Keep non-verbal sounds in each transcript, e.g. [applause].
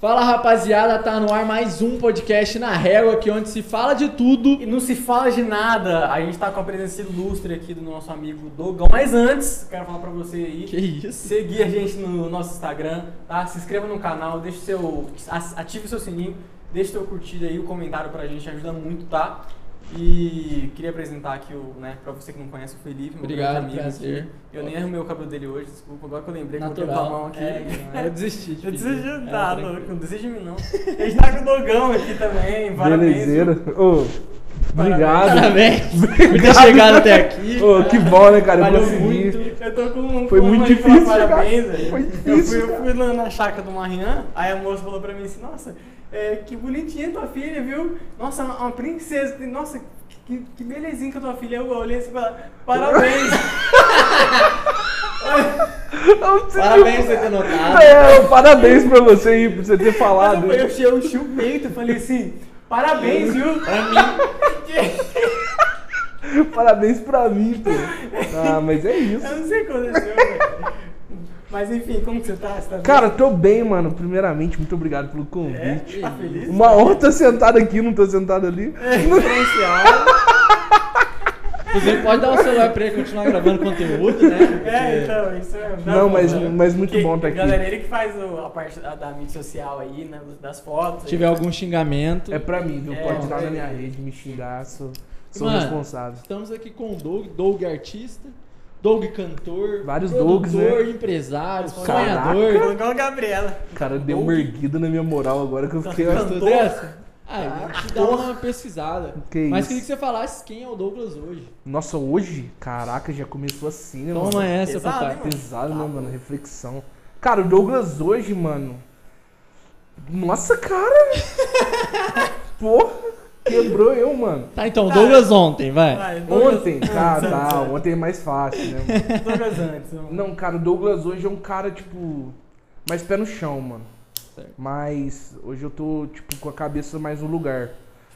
Fala rapaziada, tá no ar mais um podcast na régua aqui onde se fala de tudo. E não se fala de nada. A gente tá com a presença ilustre aqui do nosso amigo Dogão. Mas antes, quero falar pra você aí. Que isso? Seguir a gente no nosso Instagram, tá? Se inscreva no canal, deixe seu. ative o seu sininho, deixe seu curtida aí, o comentário pra gente, ajuda muito, tá? E queria apresentar aqui, o, né, pra você que não conhece o Felipe, meu Obrigado, grande amigo prazer. aqui. Eu nem arrumei o cabelo dele hoje, desculpa. Agora que eu lembrei que eu botei Natural. com a mão aqui. É, eu desisti. de [laughs] Eu pedir. desisti, É, tá, não desiste de mim não. A gente tá com o Dogão aqui também, parabéns. Obrigado. Parabéns [laughs] por ter chegado até aqui. Ô, que bom, né, cara? Eu Valeu consegui. muito. Eu tô com um Foi muito difícil parabéns, velho. Foi Eu difícil, fui, eu fui lá na chácara do Marian, aí a moça falou pra mim assim, nossa, é, que bonitinha tua filha, viu? Nossa, uma, uma princesa, nossa, que, que belezinha que a tua filha. Eu olhei assim e falei, parabéns. [laughs] Parabéns por você ter notado. É, parabéns pra você aí, por você ter Mas falado. eu, eu, eu enchi o peito, eu falei assim, parabéns, viu? Pra mim, [laughs] Parabéns pra mim, pô. [laughs] Ah, mas é isso. Eu não sei o que aconteceu, velho. Mas enfim, como que você tá? Você tá? Cara, tô bem, mano. Primeiramente, muito obrigado pelo é? convite. Tá feliz? Uma honra estar sentado aqui, não tô sentado ali. diferencial. Inclusive, pode dar o celular pra ele continuar gravando conteúdo, né? É, então, isso é. Não, mas, né? mas muito Que- bom estar Galera, aqui. ele que faz o- a parte da, da mídia social aí, né? Das fotos. Se tiver algum xingamento. É pra mim, viu? É, Pode dar é. na minha rede, me xingar, sou, sou Mano, responsável. Estamos aqui com o Doug, Doug artista, Doug cantor, Vários Dougs, né? empresário, Caraca. sonhador. Igual a Gabriela. O cara deu uma erguida na minha moral agora que eu fiquei. Gostou dessa? Ah, a gente dá uma pesquisada. Que Mas isso. queria que você falasse quem é o Douglas hoje. Nossa, hoje? Caraca, já começou assim, né, Toma mano? essa, Pesado, papai. hein, mano? Pesado, né, mano? Reflexão. Cara, o Douglas hoje, mano. Nossa, cara! [laughs] Porra! Quebrou eu, mano. Tá, então, Tá. Douglas ontem, vai. Vai, Douglas- Ontem, tá, tá. Ontem é mais fácil, né, mano? [laughs] Douglas antes. vamos. Não, cara, o Douglas hoje é um cara, tipo. Mais pé no chão, mano. Certo. Mas hoje eu tô, tipo, com a cabeça mais no lugar.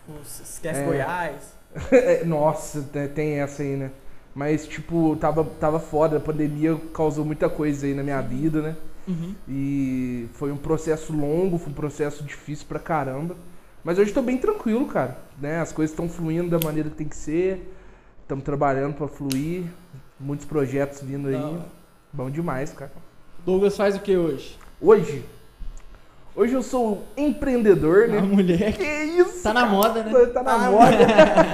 Tipo, esquece É. Goiás. [laughs] É, Nossa, te- tem essa aí, né? Mas, tipo, tava, tava foda. A pandemia causou muita coisa aí na minha vida, né? Uhum. E foi um processo longo, foi um processo difícil pra caramba. Mas hoje tô bem tranquilo, cara. Né? As coisas estão fluindo da maneira que tem que ser. Estamos trabalhando pra fluir. Muitos projetos vindo aí. Hora. Bom demais, cara. Douglas faz o que hoje? Hoje, hoje eu sou empreendedor, A né? mulher Que isso? tá na moda, né? Tá na moda.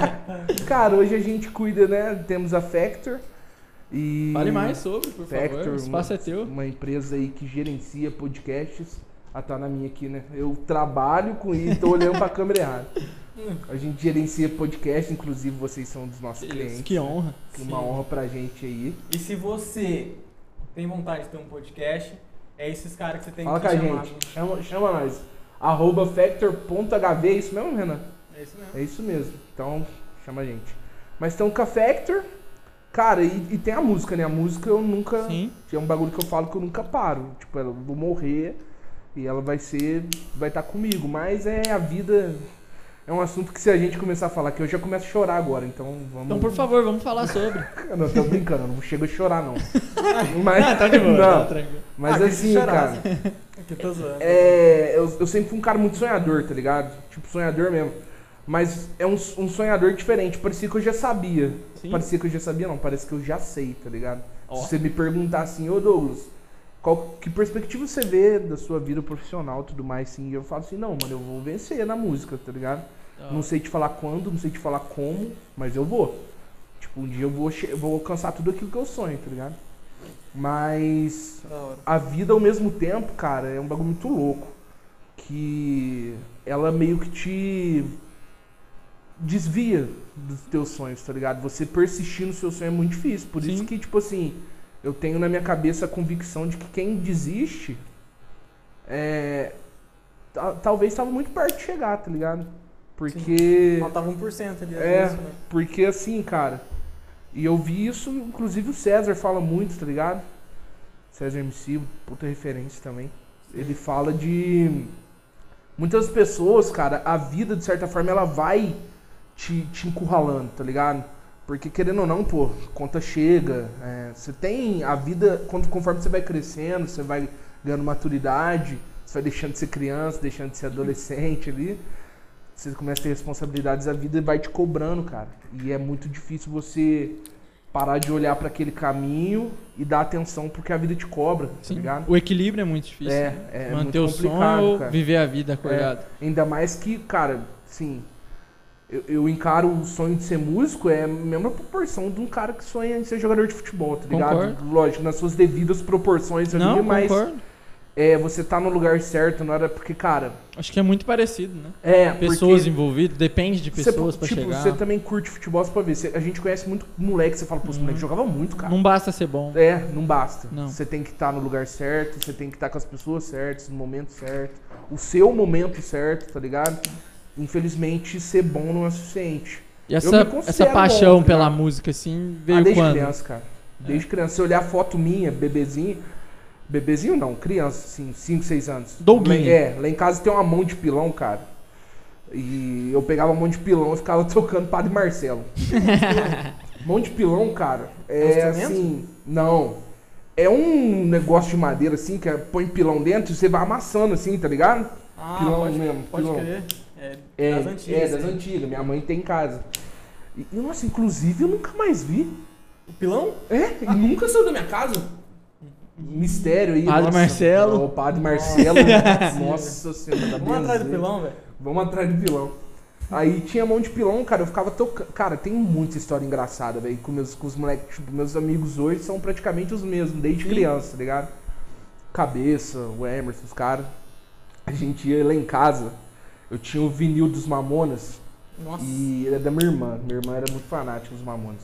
[laughs] cara, hoje a gente cuida, né? Temos a Factor. E Fale mais sobre, por favor. Factor, O espaço é teu. Uma empresa aí que gerencia podcasts. Ah, tá na minha aqui, né? Eu trabalho com isso, tô olhando pra câmera errada. A gente gerencia podcast, inclusive vocês são dos nossos clientes. Que honra. Uma honra pra gente aí. E se você tem vontade de ter um podcast, é esses caras que você tem Fala que com a chamar. gente. Chama, chama nós. Arroba factor.hv, é isso mesmo, Renan? É isso mesmo. É isso mesmo. Então, chama a gente. Mas tem o K-Factor. Cara, e, e tem a música, né? A música eu nunca. Sim. É um bagulho que eu falo que eu nunca paro. Tipo, eu vou morrer e ela vai ser. Vai estar comigo. Mas é a vida. É um assunto que se a gente começar a falar que eu já começo a chorar agora. Então vamos. Então, por favor, vamos falar sobre. [laughs] Não tô brincando, eu não chego a chorar, não. [laughs] Mas. Ah, tá de boa, não. tá tranquilo. Mas Ah, que assim, chorar. cara. [laughs] Aqui eu tô zoando. É, eu, eu sempre fui um cara muito sonhador, tá ligado? Tipo, sonhador mesmo. Mas é um, um sonhador diferente. Parecia que eu já sabia. Sim. Parecia que eu já sabia, não. Parece que eu já sei, tá ligado? Ó. Se você me perguntar assim, ô Douglas, qual, que perspectiva você vê da sua vida profissional e tudo mais, assim, eu falo assim, não, mano, eu vou vencer na música, tá ligado? Não sei te falar quando, não sei te falar como, mas eu vou. Tipo, um dia eu vou, eu vou alcançar tudo aquilo que eu sonho, tá ligado? Mas a vida ao mesmo tempo, cara, é um bagulho muito louco. Que ela meio que te desvia dos teus sonhos, tá ligado? Você persistir no seu sonho é muito difícil. Por isso Sim. que, tipo assim, eu tenho na minha cabeça a convicção de que quem desiste é. ta- Talvez estava muito perto de chegar, tá ligado? Porque. Faltava 1% ali. É, né? porque assim, cara. E eu vi isso, inclusive o César fala muito, tá ligado? César MC, puta referência também. Ele fala de. Muitas pessoas, cara, a vida, de certa forma, ela vai te, te encurralando, tá ligado? Porque querendo ou não, pô, conta chega. é, você tem a vida, quando- conforme você vai crescendo, você vai ganhando maturidade, você vai deixando de ser criança, deixando de ser adolescente ali. Você começa a ter responsabilidades, a vida vai te cobrando, cara. E é muito difícil você parar de olhar para aquele caminho e dar atenção porque a vida te cobra, tá Sim. ligado? O equilíbrio é muito difícil. É, né? é Manter o sonho cara. viver a vida acordado. É, ainda mais que, cara, sim, eu, eu encaro o sonho de ser músico é a mesma proporção de um cara que sonha em ser jogador de futebol, tá ligado? Concordo. Lógico, nas suas devidas proporções ali, Não, mas concordo. é, você tá no lugar certo na hora, porque, cara, Acho que é muito parecido, né? é. Pessoas envolvidas, depende de você- pessoas pra tipo, chegar. você também curte futebol, você pode ver. Você- a gente conhece muito moleque, você fala, pô, esse Uhum. moleque jogava muito, cara. Não basta ser bom. É, não basta. Não. Você tem que estar no lugar certo, você tem que estar com as pessoas certas, no momento certo, o seu momento certo, tá ligado? Infelizmente, ser bom não é suficiente. E essa, essa paixão bom, pela ligado? música, assim, Ah, veio desde quando? criança, cara. Desde criança. Se olhar foto minha, bebezinho. Bebezinho não, criança, assim, 5, 6 anos. Douguinho. Lá- É, lá em casa tem uma mão de pilão, cara. E eu pegava a mão de pilão e ficava [laughs] tocando Padre Marcelo. [laughs] mão de pilão, cara, É é assim. Não. É um negócio de madeira assim, que é, põe pilão dentro e você vai amassando assim, tá ligado? Ah, Pilão pode, mesmo, pode pilão. crer. É, É, das antigas. é, das né? antigas. Minha mãe tem em casa. E, e, nossa, inclusive eu nunca mais vi. O pilão? É, e nunca saiu da minha casa. Mistério aí. Padre nossa. Marcelo. O Padre Marcelo. nossa senhora, da Vamos atrás do benzeira. pilão, velho. Vamos atrás do pilão. Aí tinha mão de pilão, cara, eu ficava tocando. Cara, tem muita história engraçada, velho, com, meus, com os moleques. Tipo, meus amigos hoje são praticamente os mesmos, desde Sim. criança, tá ligado? Cabeça, o Emerson, os caras. A gente ia lá em casa, eu tinha o vinil dos Mamonas. Nossa. E era da minha irmã. Minha irmã era muito fanática dos Mamonas.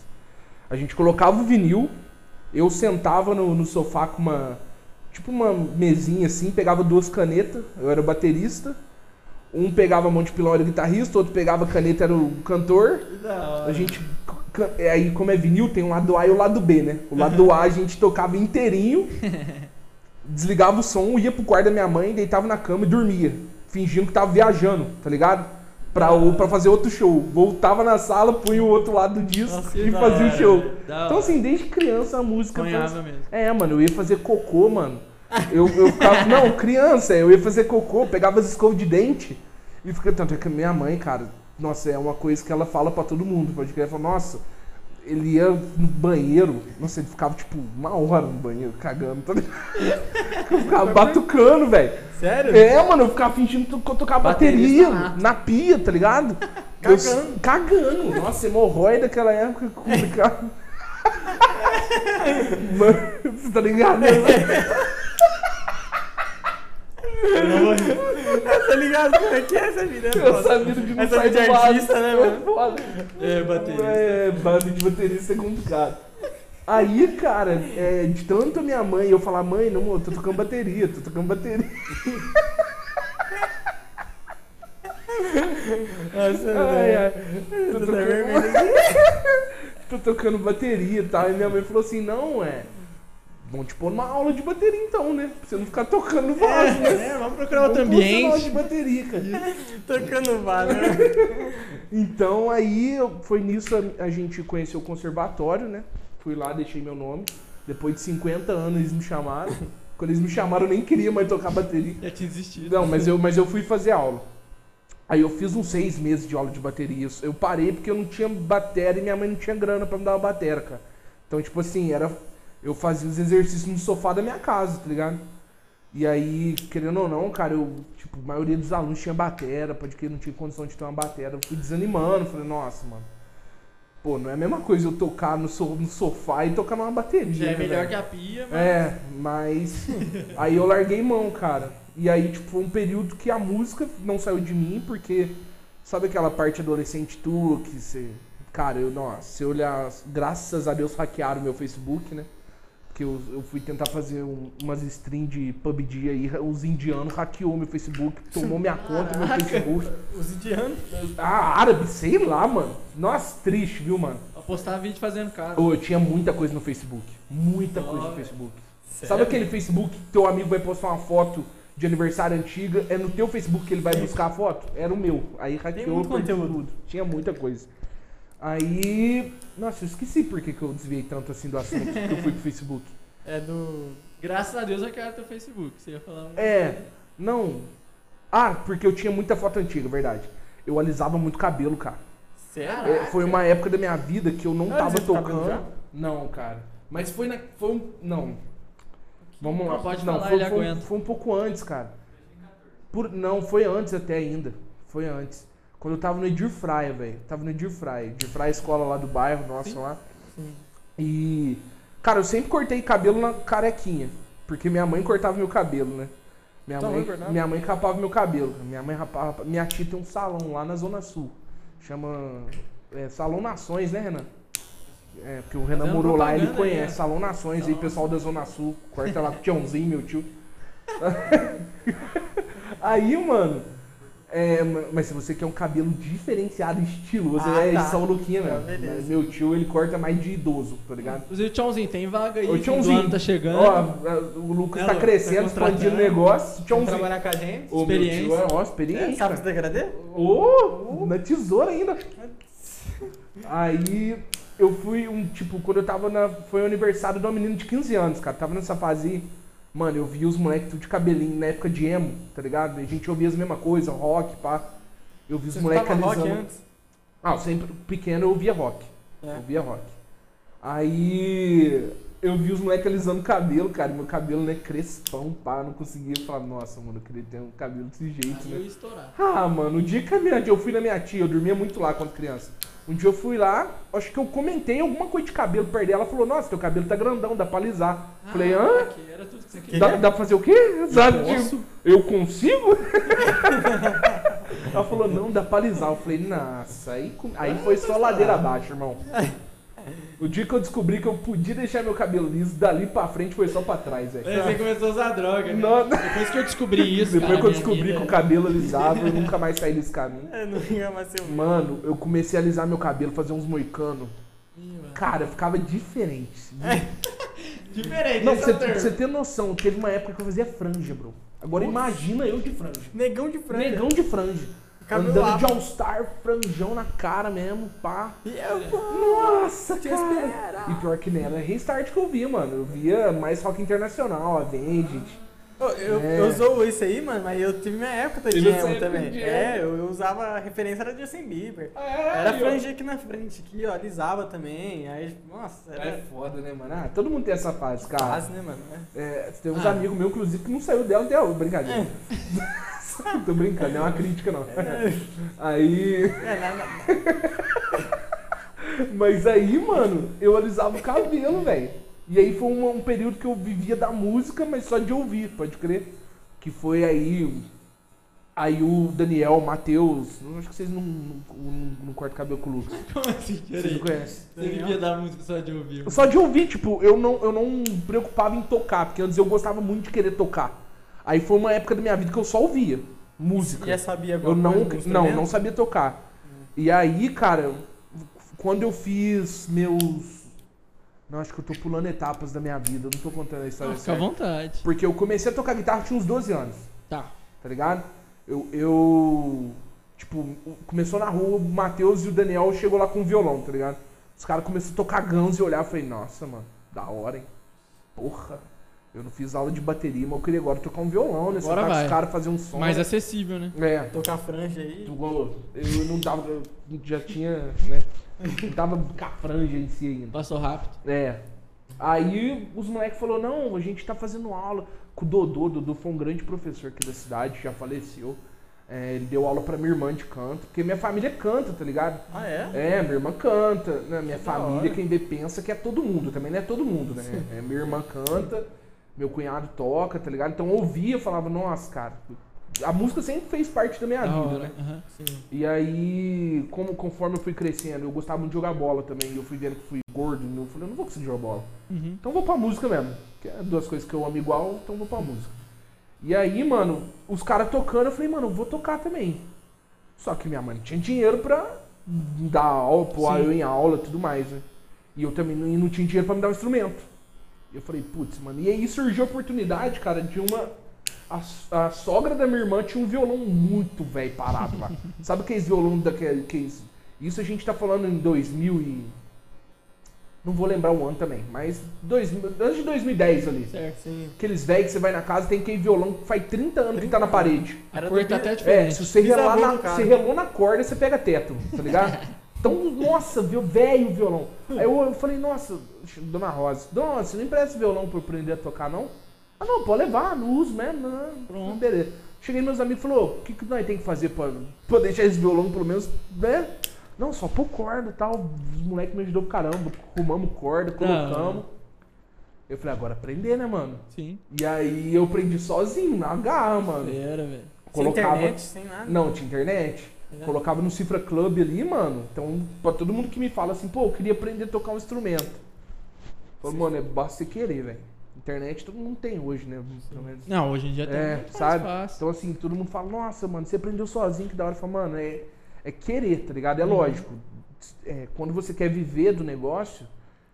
A gente colocava o vinil, eu sentava no, no sofá com uma. Tipo uma mesinha assim, pegava duas canetas, eu era baterista. Um pegava a mão de pilão, era o guitarrista, outro pegava a caneta, era o cantor. Hora. A gente. ca- Aí, como é vinil, tem o lado A e o lado B, né? O lado A a gente tocava inteirinho, [laughs] desligava o som, ia pro quarto da minha mãe, deitava na cama e dormia. Fingindo que tava viajando, tá ligado? Pra, o- pra fazer outro show. Voltava na sala, punha o outro lado do disco Nossa, e fazia o hora, show. velho. Da Então, assim, desde criança a música. Sonhava mesmo. É, mano, eu ia fazer cocô, mano. Eu, eu ficava. Não, criança, eu ia fazer cocô, pegava as escovas de dente e ficava. Tanto é que minha mãe, cara, nossa, é uma coisa que ela fala pra todo mundo. Pode crer, ela fala, nossa, ele ia no banheiro, nossa, ele ficava tipo uma hora no banheiro, cagando, tá ligado? [laughs] Eu ficava batucando, velho. Sério? É, mano, eu ficava fingindo que eu tocava bateria nato. na pia, tá ligado? [laughs] Cagando. Eu- cagando. Nossa, hemorroida daquela época complicado. [laughs] Mano, você tá ligado? [laughs] tá ligado como é que é essa vida? né, Eu mano? sabia de não Essa vida de artista, né, mano? É foda. É, baterista. É, banda de baterista é complicado. Aí, cara, é, de tanto a minha mãe eu falar, mãe, não, eu tô tocando bateria, tô tocando bateria. [laughs] Nossa, Ai, ai. Tô Tô tocando, [laughs] tô tocando bateria e tal. E minha mãe falou assim, não, é. Vão te pôr numa aula de bateria então, né? Pra você não ficar tocando vaso, né? É, vamos procurar outro numa aula de ambiente. bateria, cara. [laughs] Tocando vara. Então aí foi nisso a, a gente conheceu o conservatório, né? Fui lá, deixei meu nome. Depois de 50 anos eles me chamaram. Quando eles me chamaram eu nem queria mais tocar bateria. Já tinha desistido. Não, mas eu, mas eu fui fazer aula. Aí eu fiz uns seis meses de aula de bateria. Eu parei porque eu não tinha bateria e minha mãe não tinha grana pra me dar uma bateria, cara. Então, tipo assim, era. Eu fazia os exercícios no sofá da minha casa, tá ligado? E aí, querendo ou não, cara, eu, tipo, a maioria dos alunos tinha batera, pode que não tinha condição de ter uma batera. Eu fui desanimando, falei, nossa, mano. Pô, não é a mesma coisa eu tocar no, so- no sofá e tocar numa bateria. Já é né, melhor velho? que a pia, mas... É, mas. [laughs] aí eu larguei mão, cara. E aí, tipo, foi um período que a música não saiu de mim, porque. Sabe aquela parte adolescente tua que você. Cara, eu, nossa, se eu olhar. Graças a Deus hackearam meu Facebook, né? Porque eu, eu fui tentar fazer um- umas streams de PUBG aí, os indianos hackeou meu Facebook, tomou minha conta, meu. Facebook. Os indianos. Ah, árabe, sei lá, mano. Nossa, triste, viu, mano? Postar vídeo fazendo cara. Ô, eu tinha muita coisa no Facebook. Muita coisa no. Facebook. Sério? Sabe aquele Facebook que teu amigo vai postar uma foto de aniversário antiga? É no teu Facebook que ele vai buscar a foto? Era o meu. Aí hackeou muito conteúdo. tudo. Tinha muita coisa. Aí. Nossa, eu esqueci por que, que eu desviei tanto assim do assunto que eu fui pro Facebook. [laughs] É do. Graças a Deus eu quero teu Facebook. Você ia falar um... É. Não. Ah, porque eu tinha muita foto antiga, verdade. Eu alisava muito cabelo, cara. Sério? É, foi uma época da minha vida que eu não Não tava cabelo tocando. Não, cara. Mas foi na. Foi um. Não. Vamos lá. Não, pode não, falar, foi, ele foi, aguenta. foi um pouco antes, cara. Por, não, foi antes até ainda. Foi antes. Quando eu tava no Edir Fraia, velho. Tava no Edir Fraia. Edir Fraia, escola lá do bairro, nossa lá. E. Cara, eu sempre cortei cabelo na carequinha. Porque minha mãe cortava meu cabelo, né? Minha mãe, minha mãe rapava meu cabelo. Minha mãe rapava. Minha tia tem um salão lá na Zona Sul. Chama. é, Salão Nações, né, Renan? É, porque o Renan morou lá, ele propaganda aí, conhece. ó. Salão Nações aí, pessoal da Zona Sul. Corta lá com o Tiãozinho, meu tio. [laughs] aí, mano. É, mas se você quer um cabelo diferenciado, estiloso, Ah, é tá. São Luquinha Ah, mesmo. beleza. Meu tio, ele corta mais de idoso, tá ligado? Inclusive, Tchãozinho, tem vaga aí. Do Tchãozinho, tá chegando. Ó, o Lucas É, tá Lu, crescendo, tá expandindo o negócio. Tchãozinho. trabalhar com a gente? Meu experiência. tio, é, ó, É, experiência. sabe cara. fazer degradê? Ô, na tesoura ainda. Aí eu fui um, tipo, quando eu tava na. Foi o aniversário de uma menina de 15 anos, cara. Tava nessa fase. aí, Mano, eu vi os moleques tudo de cabelinho na época de emo, tá ligado? A gente ouvia as mesmas coisas, rock, pá. Eu vi os moleques rock alisando. antes? Ah, eu sempre pequeno eu ouvia rock. É. Eu ouvia rock. Aí eu vi os moleques alisando o cabelo, cara. Meu cabelo, né, crespão, pá. Não conseguia falar, nossa, mano, eu queria ter um cabelo desse jeito, Aí né? eu ia estourar. Ah, mano, o dia que a minha tia, eu fui na minha tia, eu dormia muito lá quando criança. Um dia eu fui lá, acho que eu comentei alguma coisa de cabelo perto dela. Ela falou, nossa, teu cabelo tá grandão, dá pra alisar. Falei, hã? Ah, Era tudo que você queria. Dá, dá pra fazer o quê? Posso? Tipo, eu consigo? [laughs] Ela falou, não, dá pra alisar. Eu falei, nossa, aí, aí foi só ladeira abaixo, irmão. O dia que eu descobri que eu podia deixar meu cabelo liso, dali pra frente foi só pra trás, velho. Aí Você começou a usar droga. né? Não- Depois que eu descobri isso, Depois cara, que eu descobri vida- que o cabelo alisava, eu nunca mais saí desse caminho. É, não ia mais ser o mesmo. Mano, eu comecei a alisar meu cabelo, fazer uns moicanos. Ih, mano. Cara, ficava diferente. [laughs] Diferente, Não, é você, você ter noção, teve uma época que eu fazia franja, bro. Agora imagina eu de franja. Negão de franja. Negão de franja. Cabelo Andando de All-Star, franjão na cara mesmo, pá. E eu, Nossa, te cara. esperar. E pior que nem era restart que eu via, mano. Eu via mais rock internacional, Avenged. Ô, Eu, É. eu usou isso aí, mano, mas eu tive minha época de emo sempre também. de É, eu, eu usava a referência era Justin Bieber. É, Era franja aqui na frente, aqui, ó, alisava também. Aí, nossa, É era foda, né, mano? Ah, todo mundo tem essa fase, cara. fácil, né, mano? É, tem uns Ah. amigos meus, inclusive, que não saiu dela até hoje. Brincadeira. [laughs] [laughs] Tô brincando, não é uma crítica, não. Aí. É, na, [laughs] Mas aí, mano, eu alisava o cabelo, velho. E aí foi um, um período que eu vivia da música, mas só de ouvir, pode crer. Que foi aí. Aí o Daniel, o Matheus. eu Acho que vocês não, não, não cortam cabelo com o Lucas. [laughs] Como assim? Vocês não conhecem. Você vivia da música só de ouvir. Só de ouvir, tipo, eu não, eu não me preocupava em tocar, porque antes eu gostava muito de querer tocar. Aí foi uma época da minha vida que eu só ouvia música. já sabia Eu não, coisa não, não sabia tocar. E aí, cara, quando eu fiz meus. Não, acho que eu tô pulando etapas da minha vida, eu não tô contando a história Fica à vontade. Porque eu comecei a tocar guitarra tinha uns 12 anos, Tá. tá ligado? Eu. eu tipo, começou na rua, o Matheus e o Daniel chegou lá com um violão, tá ligado? Os caras começaram a tocar Guns e olhar e falei, nossa, mano, da hora, hein? Porra. Eu não fiz aula de bateria, mas eu queria agora tocar um violão, né? Agora vai. os caras fazer um som. Mais né? acessível, né? É. Tocar franja aí. Eu eu não tava. Eu já tinha, né? Não tava com a franja em si ainda. Passou rápido. É. Aí os moleques falaram, não, a gente tá fazendo aula com o Dodô. O Dodô foi um grande professor aqui da cidade, já faleceu. É, ele deu aula pra minha irmã de canto, porque minha família canta, tá ligado? Ah, é? É, minha irmã canta, né? Minha Que família, quem vê pensa que é todo mundo, também não é todo mundo, né? É, minha irmã canta, meu cunhado toca, tá ligado? Então eu ouvia, eu falava, nossa, cara, a música sempre fez parte da minha Da vida, hora. né? Sim. E aí, como, conforme eu fui crescendo, eu gostava muito de jogar bola também. Eu fui vendo que fui gordo. E eu falei, eu não vou conseguir jogar bola. Uhum. Então eu vou pra música mesmo. Que é duas coisas que eu amo igual, então eu vou pra música. E aí, mano, os caras tocando, eu falei, mano, eu vou tocar também. Só que minha mãe não tinha dinheiro pra dar aula, pôr eu em aula e tudo mais, né? E eu também não, não tinha dinheiro pra me dar um instrumento. E eu falei, putz, mano. E aí surgiu a oportunidade, cara, de uma. A, a sogra da minha irmã tinha um violão muito velho parado lá. [laughs] Sabe aqueles violão daquele. Aqueles, isso a gente tá falando em 2000 e. Não vou lembrar o ano também, mas dois, antes de 2010 ali. Certo. Sim. Aqueles velhos que você vai na casa tem aquele violão que faz 30 anos que 30 tá na parede. A Era cor do bi- até É, diferente. se você relar na, você relou na corda, você pega teto, tá ligado? [laughs] Então, nossa, viu, velho o violão. Aí eu, eu falei, nossa, dona Rosa, dona Rosa, você não empresta violão pra eu aprender a tocar, não? Ah, não, pode levar, não uso mesmo, não. Pronto. Beleza. Cheguei meus amigos e falou, o que, que nós tem que fazer pra, pra deixar esse violão, pelo menos, né? Não, só pôr corda e tal. Os moleques me ajudou pro caramba, arrumamos corda, colocamos. Eu falei, agora aprender, né, mano? Sim. E aí eu aprendi sozinho, na garra, mano. Era, velho. Sem Colocava. internet, sem nada. Não, tinha internet. É. Colocava no Cifra Club ali, mano. Então, pra todo mundo que me fala assim, pô, eu queria aprender a tocar um instrumento. Falo, mano, é basta você querer, velho. Internet todo mundo tem hoje, né? Pelo menos. Não, hoje em dia tem É, muito mais sabe? fácil. Então, assim, todo mundo fala, nossa, mano, você aprendeu sozinho, que da hora. Eu falo, mano, é, é querer, tá ligado? É Uhum. lógico. É, quando você quer viver do negócio,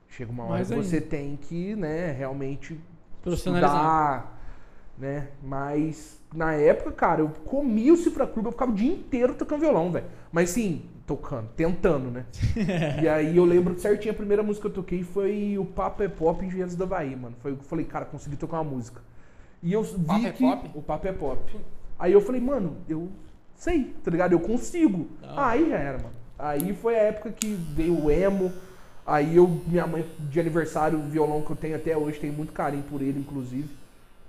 chega uma hora que ainda. você tem que, né, realmente Profissionalizar. estudar, né? Mas na época, cara, eu comia o Cifra Club, eu ficava o dia inteiro tocando violão, velho. Mas sim, tocando, tentando, né? [laughs] e aí eu lembro certinho, a primeira música que eu toquei foi o Papo é Pop Engenheiros da Bahia, mano. Foi eu que falei, cara, consegui tocar uma música. E eu vi Papo é que Pop? o Papo é Pop. Aí eu falei, mano, eu sei, tá ligado? Eu consigo. Hora. Aí já era, mano. Aí foi a época que veio o emo. Aí eu, minha mãe, de aniversário, o violão que eu tenho até hoje, tenho muito carinho por ele, inclusive.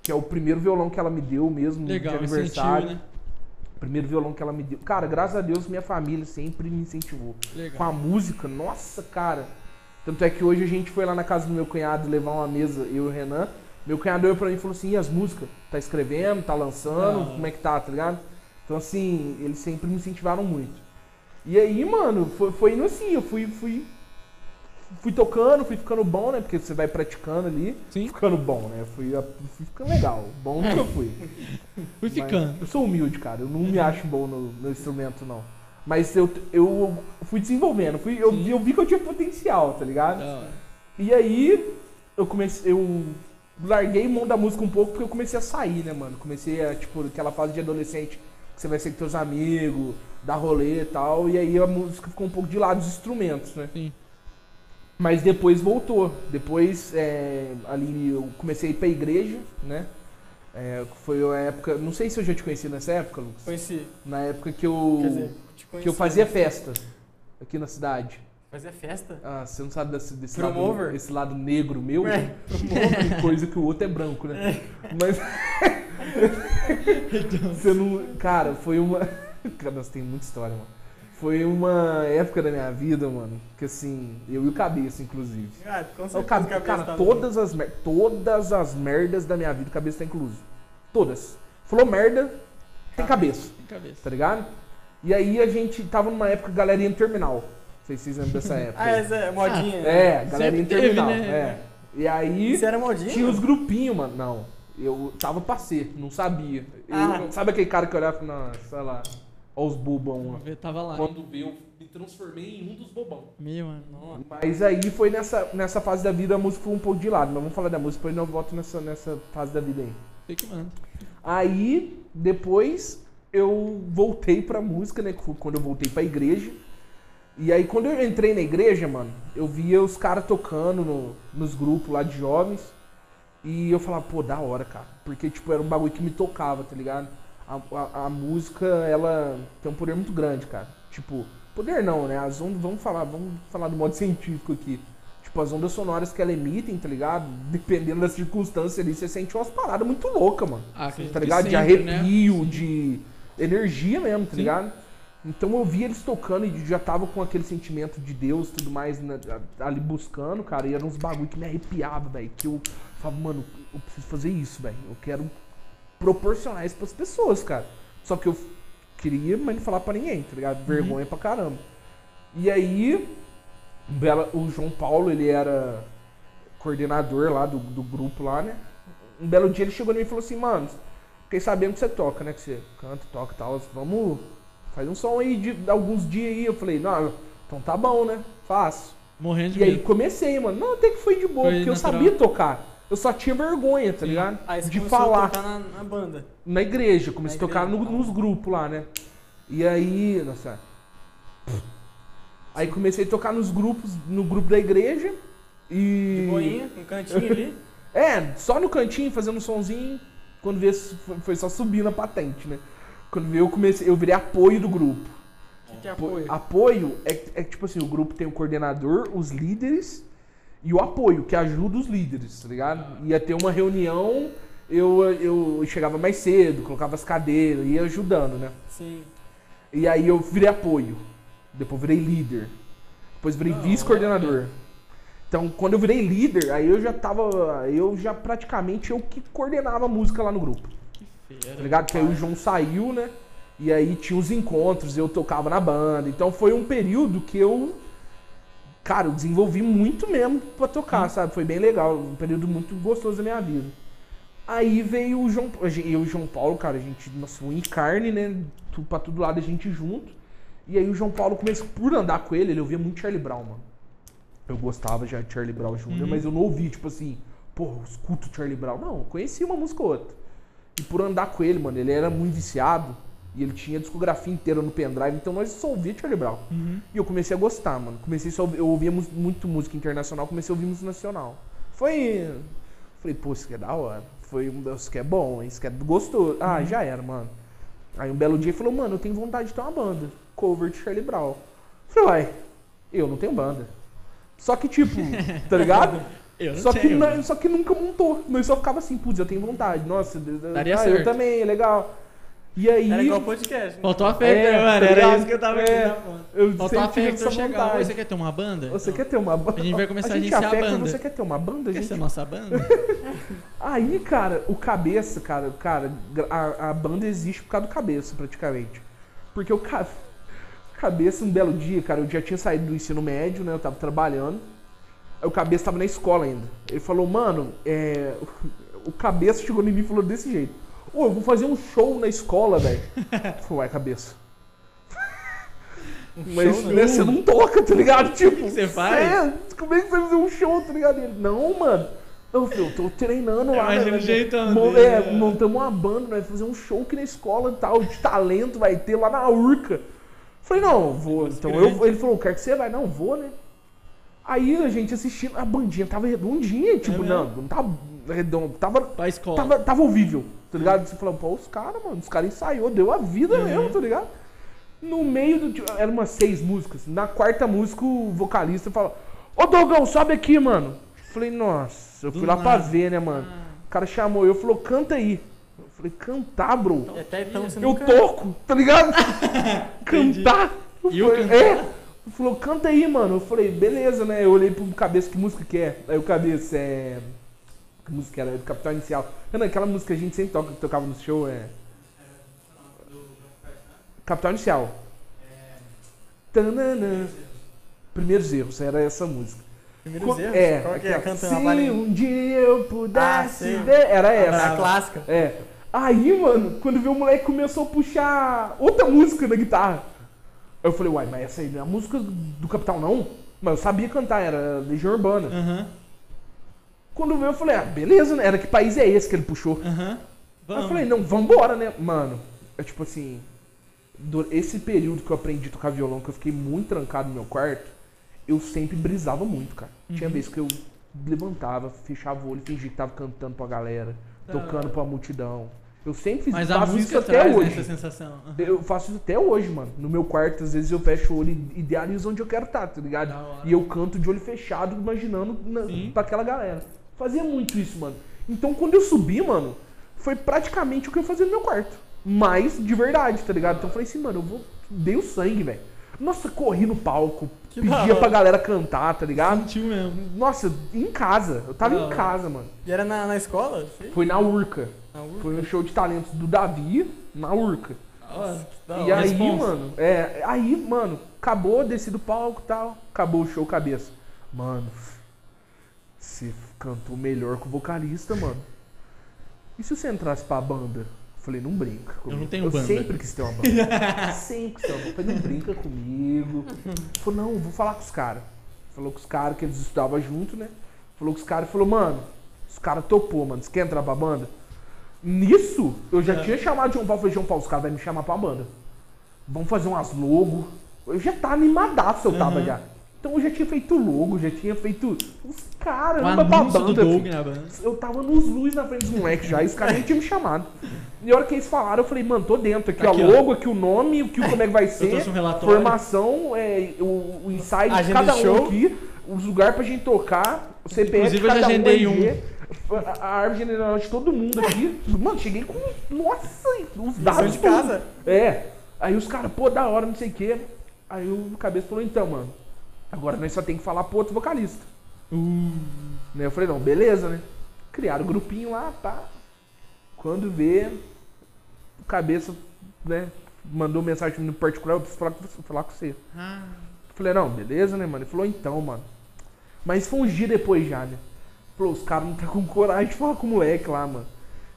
Que é o primeiro violão que ela me deu mesmo, Legal, de aniversário. né? Primeiro violão que ela me deu. Cara, graças a Deus, minha família sempre me incentivou. Com Legal. a música, nossa, cara. Tanto é que hoje a gente foi lá na casa do meu cunhado levar uma mesa, eu e o Renan. Meu cunhado olhou pra mim e falou assim: e as músicas? Tá escrevendo, tá lançando? Como é que tá, tá ligado? Então, assim, eles sempre me incentivaram muito. E aí, mano, foi, foi indo assim, eu fui, fui, fui tocando, fui ficando bom, né? Porque você vai praticando ali, Sim. ficando bom, né? Fui, fui ficando legal. Bom nunca fui. [laughs] Fui Mas ficando. eu sou humilde, cara. Eu não me acho bom no, no instrumento, não. Mas eu, eu fui desenvolvendo. Fui, eu, Sim. eu vi que eu tinha potencial, tá ligado? Hora. E aí eu comecei. Eu larguei mão da música um pouco porque eu comecei a sair, né, mano? Comecei a, tipo, aquela fase de adolescente que você vai ser com teus amigos, dar rolê e tal. E aí a música ficou um pouco de lado, os instrumentos, né? Sim. Mas depois voltou. Depois, é, ali, eu comecei a ir pra igreja, né? É, foi a época. Não sei se eu já te conheci nessa época, Lucas. Conheci. Na época que eu. Quer dizer, conheci. que eu fazia festa aqui na cidade. Fazia festa? Ah, você não sabe desse, desse Promover? lado, esse lado negro meu? É, Promover, [laughs] coisa que o outro é branco, né? Mas. [laughs] [laughs] você não. Cara, foi uma. Cara, nossa, tem muita história, mano. Foi uma época da minha vida, mano, que assim, eu e o cabeça, inclusive. Ah, com Eu, certeza. cara, cabeça cara, tá todas as, mer- todas as merdas da minha vida, cabeça tá incluso. Todas. Falou merda, tem cabeça, Tem cabeça. tá ligado? E aí a gente tava numa época que a galera ia no terminal. Não sei se vocês lembram dessa [laughs] época. Ah, essa é modinha. né? É, a galera ia no teve, terminal. né? É. E aí Isso era modinha? tinha os grupinhos, mano. Não. Eu tava pra ser, não sabia. Eu- Ah. Sabe aquele cara que olhava e falava, "Nossa, sei lá, ó os bobão lá. Eu tava lá. Quando veio, eu me transformei em um dos bobão. Meu, mano. Nossa. Mas aí foi nessa, nessa fase da vida a música foi um pouco de lado. Mas vamos falar da música, depois eu volto nessa, nessa fase da vida aí. Sei que manda. Aí, depois, eu voltei pra música, né? Quando eu voltei pra igreja. E aí, quando eu entrei na igreja, mano, eu via os caras tocando no- nos grupos lá de jovens. E eu falava, pô, da hora, cara. Porque, tipo, era um bagulho que me tocava, tá ligado? A, a- a música, ela tem um poder muito grande, cara. Tipo, poder não, né? As ondas, vamos falar, vamos falar do modo científico aqui. Tipo, as ondas sonoras que ela emitem, tá ligado? Dependendo das circunstâncias ali, você sente umas paradas muito loucas, mano Ah, tá que ligado? de sempre, né? arrepio, Sim. de energia mesmo, tá Sim. ligado? Então eu via eles tocando e já tava com aquele sentimento de Deus e tudo mais né, ali buscando, cara, e eram uns bagulho que me arrepiava, velho. Que eu falava, mano, eu preciso fazer isso, velho. Eu quero proporcionar isso pras pessoas, cara. Só que eu queria, mas não falar pra ninguém, tá ligado? Uhum. Vergonha pra caramba. E aí, Bela- o João Paulo, ele era coordenador lá do, do grupo lá, né? Um belo dia ele chegou em mim e falou assim, mano, fiquei sabendo que você toca, né? Que você canta, toca e tal. Vamos, faz um som aí de alguns dias aí. Eu falei, não, então tá bom, né? Faço. Morrendo de E aí medo. comecei, mano. Não, até que foi de boa, Foi porque eu natural. sabia tocar. Eu só tinha vergonha, tá Sim. ligado? Aí você de falar. a tocar na, na banda. Na igreja, comecei Na a tocar igreja. no- nos grupos lá, né? E aí, nossa. Aí comecei a tocar nos grupos, no grupo da igreja. E. De boinha, um cantinho ali. [laughs] É, só no cantinho, fazendo um sonzinho. Quando veio, foi- só subindo a patente, né? Quando veio, eu comecei, eu virei apoio do grupo. O que, que é Apo- apoio? Apoio é, é tipo assim, o grupo tem o coordenador, os líderes e o apoio, que ajuda os líderes, tá ligado? Ia ter uma reunião, eu, eu chegava mais cedo, colocava as cadeiras, ia ajudando, né? Sim. E aí eu virei apoio. Depois virei líder. Depois virei vice-coordenador. Então, quando eu virei líder, aí eu já tava. Eu já praticamente eu que coordenava a música lá no grupo. Tá ligado? Que aí o João saiu, né? E aí tinha os encontros, eu tocava na banda. Então foi um período que eu. Cara, eu desenvolvi muito mesmo pra tocar, sabe? Foi bem legal. Um período muito gostoso da minha vida. Aí veio o João. Eu e o João Paulo, cara, a gente. Nossa, unha e carne, né? Tu, pra todo lado a gente junto. E aí o João Paulo começou por andar com ele, ele ouvia muito Charlie Brown, mano. Eu gostava já de Charlie Brown Jr., mas eu não ouvi, tipo assim, pô, eu escuto Charlie Brown. Não, eu conhecia uma música ou outra. E por andar com ele, mano, ele era muito viciado. E ele tinha a discografia inteira no pendrive, então nós só ouvia Charlie Brown. E eu comecei a gostar, mano. Comecei só, eu ouvia muito música internacional, comecei a ouvir música nacional. Foi. Falei, pô, isso aqui é da hora. Foi um. Isso aqui é bom? Isso aqui é gostoso. Ah, já era, mano. Aí um belo dia ele falou, mano, eu tenho vontade de ter uma banda. Cover de Charlie Brown. Falei, uai, eu não tenho banda. Só que, tipo, [laughs] tá ligado? Eu não Só que, tenho, mano. só que nunca montou. Nós só ficava assim, putz, eu tenho vontade. Nossa, Daria ah, certo. eu também, legal. E aí. Era igual podcast. né? Faltou a fé, É, né, mano? tá Era isso que eu tava É. aqui na ponta. Eu Faltou a fé pra chegar. Vontade. Você quer ter uma banda? Você quer ter uma banda? A gente vai começar a a gente iniciar a afeca, banda. Você quer ter uma banda? A Quer gente... ser nossa banda? [laughs] Aí, cara, o cabeça, cara, cara, a, a banda existe por causa do cabeça, praticamente. Porque o ca... cabeça, um belo dia, cara, eu já tinha saído do ensino médio, né? Eu tava trabalhando. Aí o cabeça tava na escola ainda. Ele falou, mano, é... o cabeça chegou em mim e falou desse jeito. Ô, eu vou fazer um show na escola, velho. [laughs] Uai, cabeça. Mas show, né, né? você não toca, tá ligado? [laughs] Tipo, que você faz? É, como é que você vai fazer um show, tá ligado? Ele, não, mano. Eu, falei, eu tô treinando lá. Imagina né, jeitão Mon- dele, é, né? montamos uma banda, vai fazer um show aqui na escola e tal, de talento, vai ter lá na Urca. Falei, não, vou. Então eu, ele falou, quer que você vai? Não, vou, né? Aí a gente assistindo, a bandinha tava redondinha, tipo, mesmo? não, não tava redondo, tava, Pra escola. tava, tava ouvível, tá ligado? Você falou, pô, os caras, mano, os caras ensaiou, deu a vida Uhum. mesmo, tá ligado? No meio do. tipo, Eram umas seis músicas. Na quarta música, o vocalista fala: Ô Dogão, sobe aqui, mano. Falei, nossa, eu Do fui lá pra nada. ver, né, mano? Ah. O cara chamou eu e falou: canta aí. Eu falei, cantar, bro. E até então você Eu nunca... toco, tá ligado? [laughs] Cantar. E eu falei, cantar? É. Ele falou, canta aí, mano. Eu falei, beleza, né? Eu olhei pro cabeça, que música que é? Aí o cabeça é. Que música era? É do Capital Inicial. Renan, aquela música que a gente sempre toca, que tocava no show é. Capital Inicial. Tananã. Primeiros erros, era essa música. Primeiros Co- erros? É, Qual que é? aquela, Canta Se um dia eu Ah, pudesse sei. ver. Era A essa. clássica. É. Aí, mano, quando veio o moleque começou a puxar outra música na guitarra. Eu falei, uai, mas essa aí não é a música do Capital, não? Mas eu sabia cantar, era Legião Urbana. Aham, Quando veio, eu falei, ah, beleza, né? Era que país é esse que ele puxou? aham. Aí eu falei, não, vambora, né? Mano, é tipo assim, esse período que eu aprendi a tocar violão, que eu fiquei muito trancado no meu quarto, eu sempre brisava muito, cara. Uhum. Tinha vezes que eu levantava, fechava o olho, fingia que tava cantando pra galera, Da tocando pra multidão. Eu sempre fiz Mas a faço isso até hoje. essa sensação. Aham. Eu faço isso até hoje, mano. No meu quarto, às vezes eu fecho o olho e idealizo onde eu quero estar, tá ligado? Da hora. E eu canto de olho fechado, imaginando na, pra aquela galera. Fazia muito isso, mano. Então quando eu subi, mano, foi praticamente o que eu fazia no meu quarto. Mas de verdade, tá ligado? Então eu falei assim, mano, eu vou. Dei o sangue, velho. Nossa, corri no palco, Que pedia pra galera cantar, tá ligado? Sentiu mesmo. Nossa, em casa. Eu tava em casa, mano. E era na, na escola? Foi na Urca. Na URSS? Foi um show de talentos do Davi na Urca. Nossa, E aí, Responsa. mano, é, aí, mano, acabou, desci do palco e tal, acabou o show cabeça. Mano, você cantou melhor que o vocalista, mano. E se você entrasse pra banda? Eu Falei, não brinca comigo. não tenho eu banda. sempre quis ter uma banda. [laughs] sempre quis ter uma banda. Eu Falei, não brinca comigo. Falou, não, vou falar com os caras. Falou com os caras que eles estudavam junto, né? Falou com os caras e falou, mano, os caras topou, mano. Você quer entrar pra banda? Nisso, eu já É. tinha chamado João Paulo. Falei, João Paulo, os caras vão me chamar pra banda. Vamos fazer umas logo. Eu já tava animadaço, eu tava Uhum. já. Então eu já tinha feito logo, já tinha feito. O caramba pra anúncio do banda. Doug na banda. Eu tava nos luz na frente dos moleques já, e os caras nem tinham me chamado. E a hora que eles falaram, eu falei, mano, tô dentro. Aqui, Tá aqui, ó, ó. logo, aqui o nome, o como é que vai ser. trouxe um relatório. Formação, é, o, o insight de cada de um show. aqui, os lugares pra gente tocar, o CPF Inclusive, de eu já cada um, agendei um. A, árvore genealógica de todo mundo aqui. Mano, cheguei com. Nossa, os dados. de casa. É. Aí os caras, pô, da hora, não sei o quê. Aí o cabeça falou, então, mano, agora nós só tem que falar pro outro vocalista. Uh, Né, Eu falei, não, beleza, né? Criaram o grupinho lá, pá. Quando vê, o cabeça, né, mandou mensagem no particular, eu preciso falar com você, falar com você. ah, Eu falei, não, beleza, né, mano? Ele falou, então, mano. Mas foi uns dias depois já, né? Falou, os caras não tá com coragem de falar com o moleque lá, mano.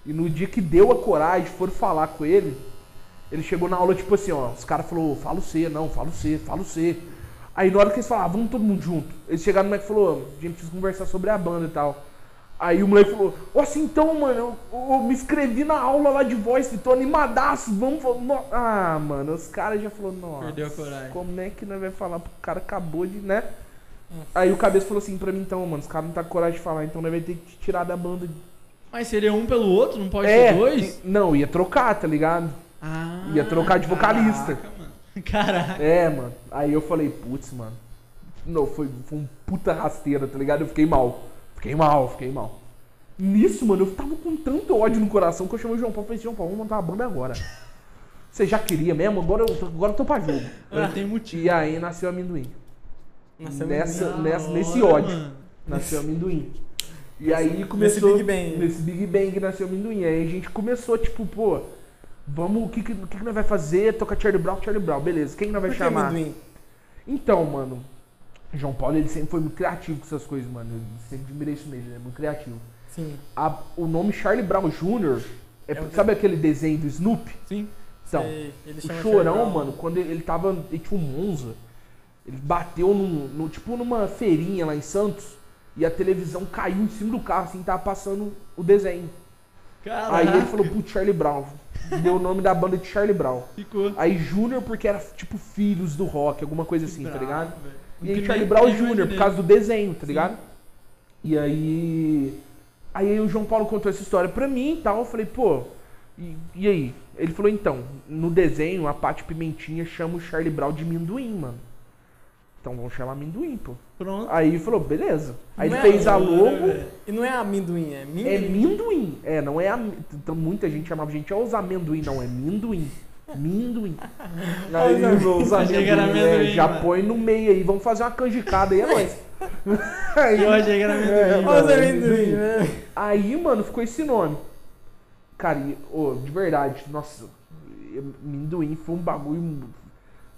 E no dia que deu a coragem, foram falar com ele, ele chegou na aula, tipo assim, ó, os caras falaram, fala você, não, fala você, fala você. Aí na hora que eles falaram, ah, vamos todo mundo junto. Eles chegaram no moleque e falou, a gente precisa conversar sobre a banda e tal. Aí o moleque falou, ó, assim, então, mano, eu, eu me inscrevi na aula lá de voz, tô animadaço, vamos... no-" Ah, mano, os caras já falaram, nossa, Perdeu a coragem. como é que nós vai falar pro cara acabou de, né? Aí o cabeça falou assim pra mim, então, mano, os caras não tá com coragem de falar, então nós vai ter que te tirar da banda. Mas seria um pelo outro, não pode é, ser dois? não, ia trocar, tá ligado? Ah, Ia trocar de vocalista. Caraca. [laughs] Caraca. É, mano. Aí eu falei, putz, mano. Não, foi, foi um puta rasteira, tá ligado? Eu fiquei mal. Fiquei mal, fiquei mal. Nisso, mano, eu tava com tanto ódio no coração que eu chamei o João Paulo e falei, João Paulo, vamos montar uma banda agora. [laughs] Você já queria mesmo? Agora eu, tô- agora eu tô pra jogo. Agora tem motivo. E aí nasceu amendoim. Nasceu Nessa- menino. nessa- nesse hora, ódio. mano. Nasceu amendoim. E aí começou. Big Bang. Nesse Big Bang nasceu amendoim. Aí a gente começou, tipo, pô, vamos, o que, que, que, que nós vai fazer? Toca Charlie Brown, Charlie Brown, beleza. Quem nós vai Por chamar? Então, mano, João Paulo ele sempre foi muito criativo com essas coisas, mano. Eu sempre admirei isso nele, ele é muito criativo. Sim. A- o nome Charlie Brown Jr. É, É sabe aquele desenho do Snoopy? Sim. Então, Sei, ele o Chorão, mano, quando ele, ele tava, ele tinha um Monza, ele bateu num, no, tipo numa feirinha lá em Santos e a televisão caiu em cima do carro, assim, tava passando o desenho. Caraca. Aí ele falou, putz, Charlie Brown. Deu o nome da banda de Charlie Brown. Ficou. Aí Júnior porque era tipo filhos do rock, alguma coisa assim, tá Bravo, ligado? velho. E aí Charlie Brown Jr., por causa do desenho, tá Sim. ligado? E aí. Aí o João Paulo contou essa história pra mim e tal. Eu falei, pô, e, e aí? Ele falou, então, no desenho, a Paty Pimentinha chama o Charlie Brown de amendoim, mano. Então vamos chamar amendoim, pô. Pronto. Aí ele falou, beleza. Aí Não ele é fez a amendoim, logo. né? E não é amendoim, é É mindoim. minduim. É, não é. am- Então, muita gente chamava gente, ó, os amendoim, não, é minduim. Minduim. Aí os Achei que era amendoim, é, amendoim, já põe no meio aí, vamos fazer uma canjicada aí, é nóis. Aí- [laughs] Eu achei que era amendoim. É, os amendoim, né? Aí, mano, ficou esse nome. Cara, e, ô, de verdade, nossa, amendoim foi um bagulho.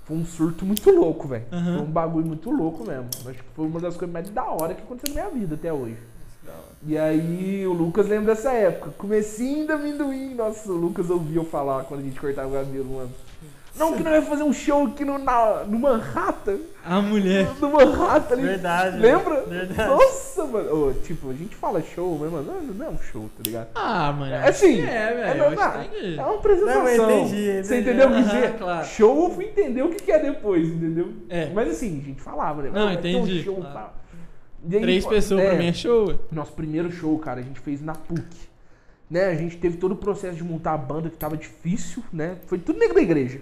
Foi um surto muito louco, velho. Aham. Foi um bagulho muito louco mesmo. Acho que foi uma das coisas mais da hora que aconteceu na minha vida até hoje. E aí o Lucas lembra dessa época. Comecinho da amendoim. Nossa, o Lucas ouvia eu falar quando a gente cortava o cabelo, mano. Não, que nós vamos fazer um show aqui no, na, no Manhattan. A mulher. No Manhattan ali. Verdade. Lembra? Verdade. Nossa, mano. Ô, tipo, a gente fala show, mas, mano, não, não é um show, tá ligado? Ah, mano. É assim. É, velho. não, não, tem que- é uma apresentação. Não, eu entendi, Você entendi. entendeu o que dizer? claro. Show, eu fui entender o que é depois, entendeu? É. Mas assim, a gente falava, né? Não, Vai ter um entendi, show, claro. aí, Três pô, pessoas é, pra mim é show. Nosso primeiro show, cara, a gente fez na PUC. Né? A gente teve todo o processo de montar a banda que tava difícil, né? Foi tudo nego da igreja.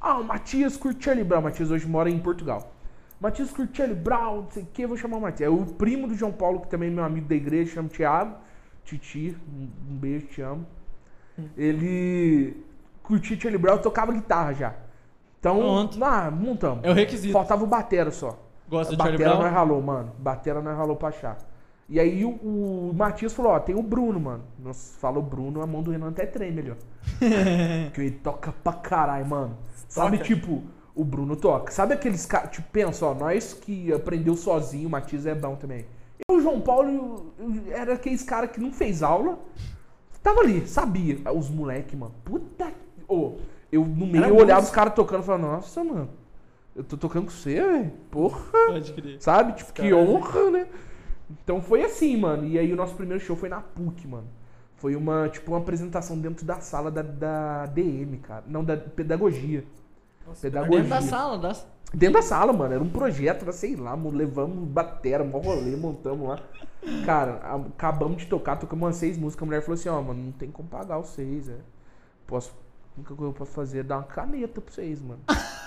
Ah, o Matias curte Charlie Brown. Matias hoje mora em Portugal. Matias curte Charlie Brown, não sei o que, vou chamar o Matias. É o primo do João Paulo, que também é meu amigo da igreja, chama Thiago. Titi, um, beijo, te amo. Ele curtia Charlie Brown, tocava guitarra já. Então, Pronto. ah, montamos. É o requisito. Faltava o batera só. Gosta de Charlie Batera nós Brown? ralou, mano. Batera nós ralou pra achar. E aí o, o Matias falou, ó, tem o Bruno, mano. Nossa, fala o Bruno, a mão do Renan até treme ali, ó. [laughs] Porque ele toca pra caralho, mano. Sabe, Toca. tipo, o Bruno toca. Sabe aqueles caras, tipo, pensa, ó, nós que aprendeu sozinho, o Matias é bom também. Eu, o João Paulo, era aqueles cara que não fez aula, tava ali, sabia. Os moleque, mano, puta... Ô, eu no meio eu olhava os caras tocando e falava, nossa, mano, eu tô tocando com você, velho. Porra. Pode crer. Sabe? Tipo, que honra, né? Então foi assim, mano. E aí o nosso primeiro show foi na PUC, mano. Foi uma, tipo, uma apresentação dentro da sala da, da DM, cara. Não, da pedagogia. Pedagogia. Dentro da sala, das... Dentro da sala, mano. Era um projeto, era, sei lá, mo- levamos batera, mó rolê, montamos lá. Cara, a- acabamos de tocar, tocamos umas seis músicas. A mulher falou assim, ó, mano, não tem como pagar os seis, é. Posso, a única coisa que eu posso fazer é dar uma caneta pra vocês, mano. [laughs]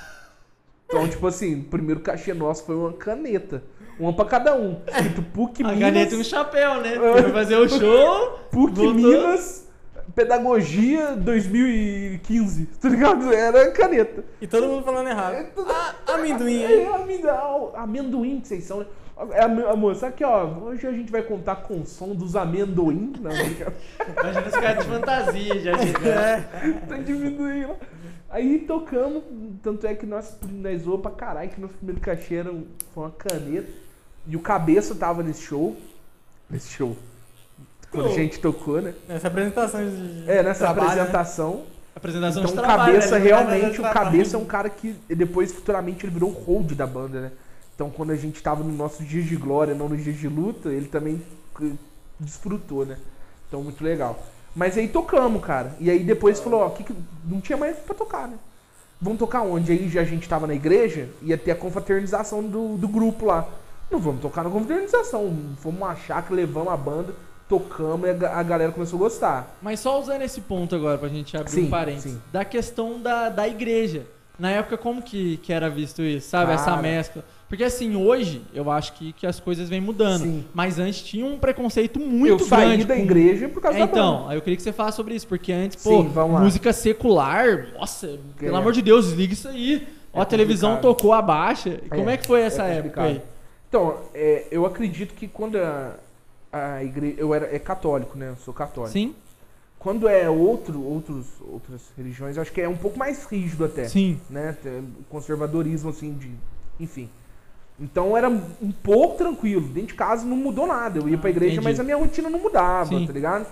Então, tipo assim, o primeiro cachê nosso foi uma caneta. Uma pra cada um. Escrito PUC A Minas. caneta e um chapéu, né? Foi fazer o show. PUC voltou. Minas, Pedagogia 2015. Tá ligado? Era caneta. E todo mundo falando errado. É tudo- Ah, amendoim, hein? É, amendoim, amendoim que vocês são, né? É, am- amor, sabe que, ó, hoje a gente vai contar com o som dos amendoim. Não, brincadeira. Imagina os caras de fantasia já chegando. É. tá diminuindo lá. Aí tocamos, tanto é que nós, nós zoamos pra caralho que nosso primeiro cachê era um- foi uma caneta. E o cabeça tava nesse show. Nesse show. Quando a gente tocou, né? Essa apresentação de É, nessa trabalho, né? apresentação. Apresentação Então de o trabalho. cabeça né? realmente, o cabeça é um cara que depois futuramente ele virou o hold da banda, né? Então quando a gente tava nos nossos dias de glória, não nos dias de luta, ele também eh, desfrutou, né? Então muito legal. Mas aí tocamos, cara. E aí depois falou, ó, que que- não tinha mais pra tocar, né? Vamos tocar onde? Aí já a gente tava na igreja, ia ter a confraternização do, do grupo lá. Não vamos tocar na confraternização. Fomos uma chácara, levamos a banda, tocamos e a, ga- a galera começou a gostar. Mas só usando esse ponto agora pra gente abrir Sim, um parênteses. sim. Da questão da, da igreja. Na época, como que, que era visto isso, sabe? Essa Cara. mescla. Porque assim, hoje, eu acho que, que as coisas vêm mudando. Sim. Mas antes tinha um preconceito muito eu saí grande. da com- igreja por causa É, da banda. então, aí eu queria que você falasse sobre isso, porque antes, pô, música secular, nossa, pelo É. amor de Deus, desliga isso aí. Ó, a É televisão tocou abaixa. Como é que foi essa é época aí? Então, é, eu acredito que quando a, a igreja. Eu era é católico, né? Eu sou católico. Sim? Quando é outro, outros, outras religiões, acho que é um pouco mais rígido até. Sim. Né? Conservadorismo, assim, de. Enfim. Então era um pouco tranquilo. Dentro de casa não mudou nada. Eu ia Ah, pra igreja, entendi. mas a minha rotina não mudava, Sim. tá ligado?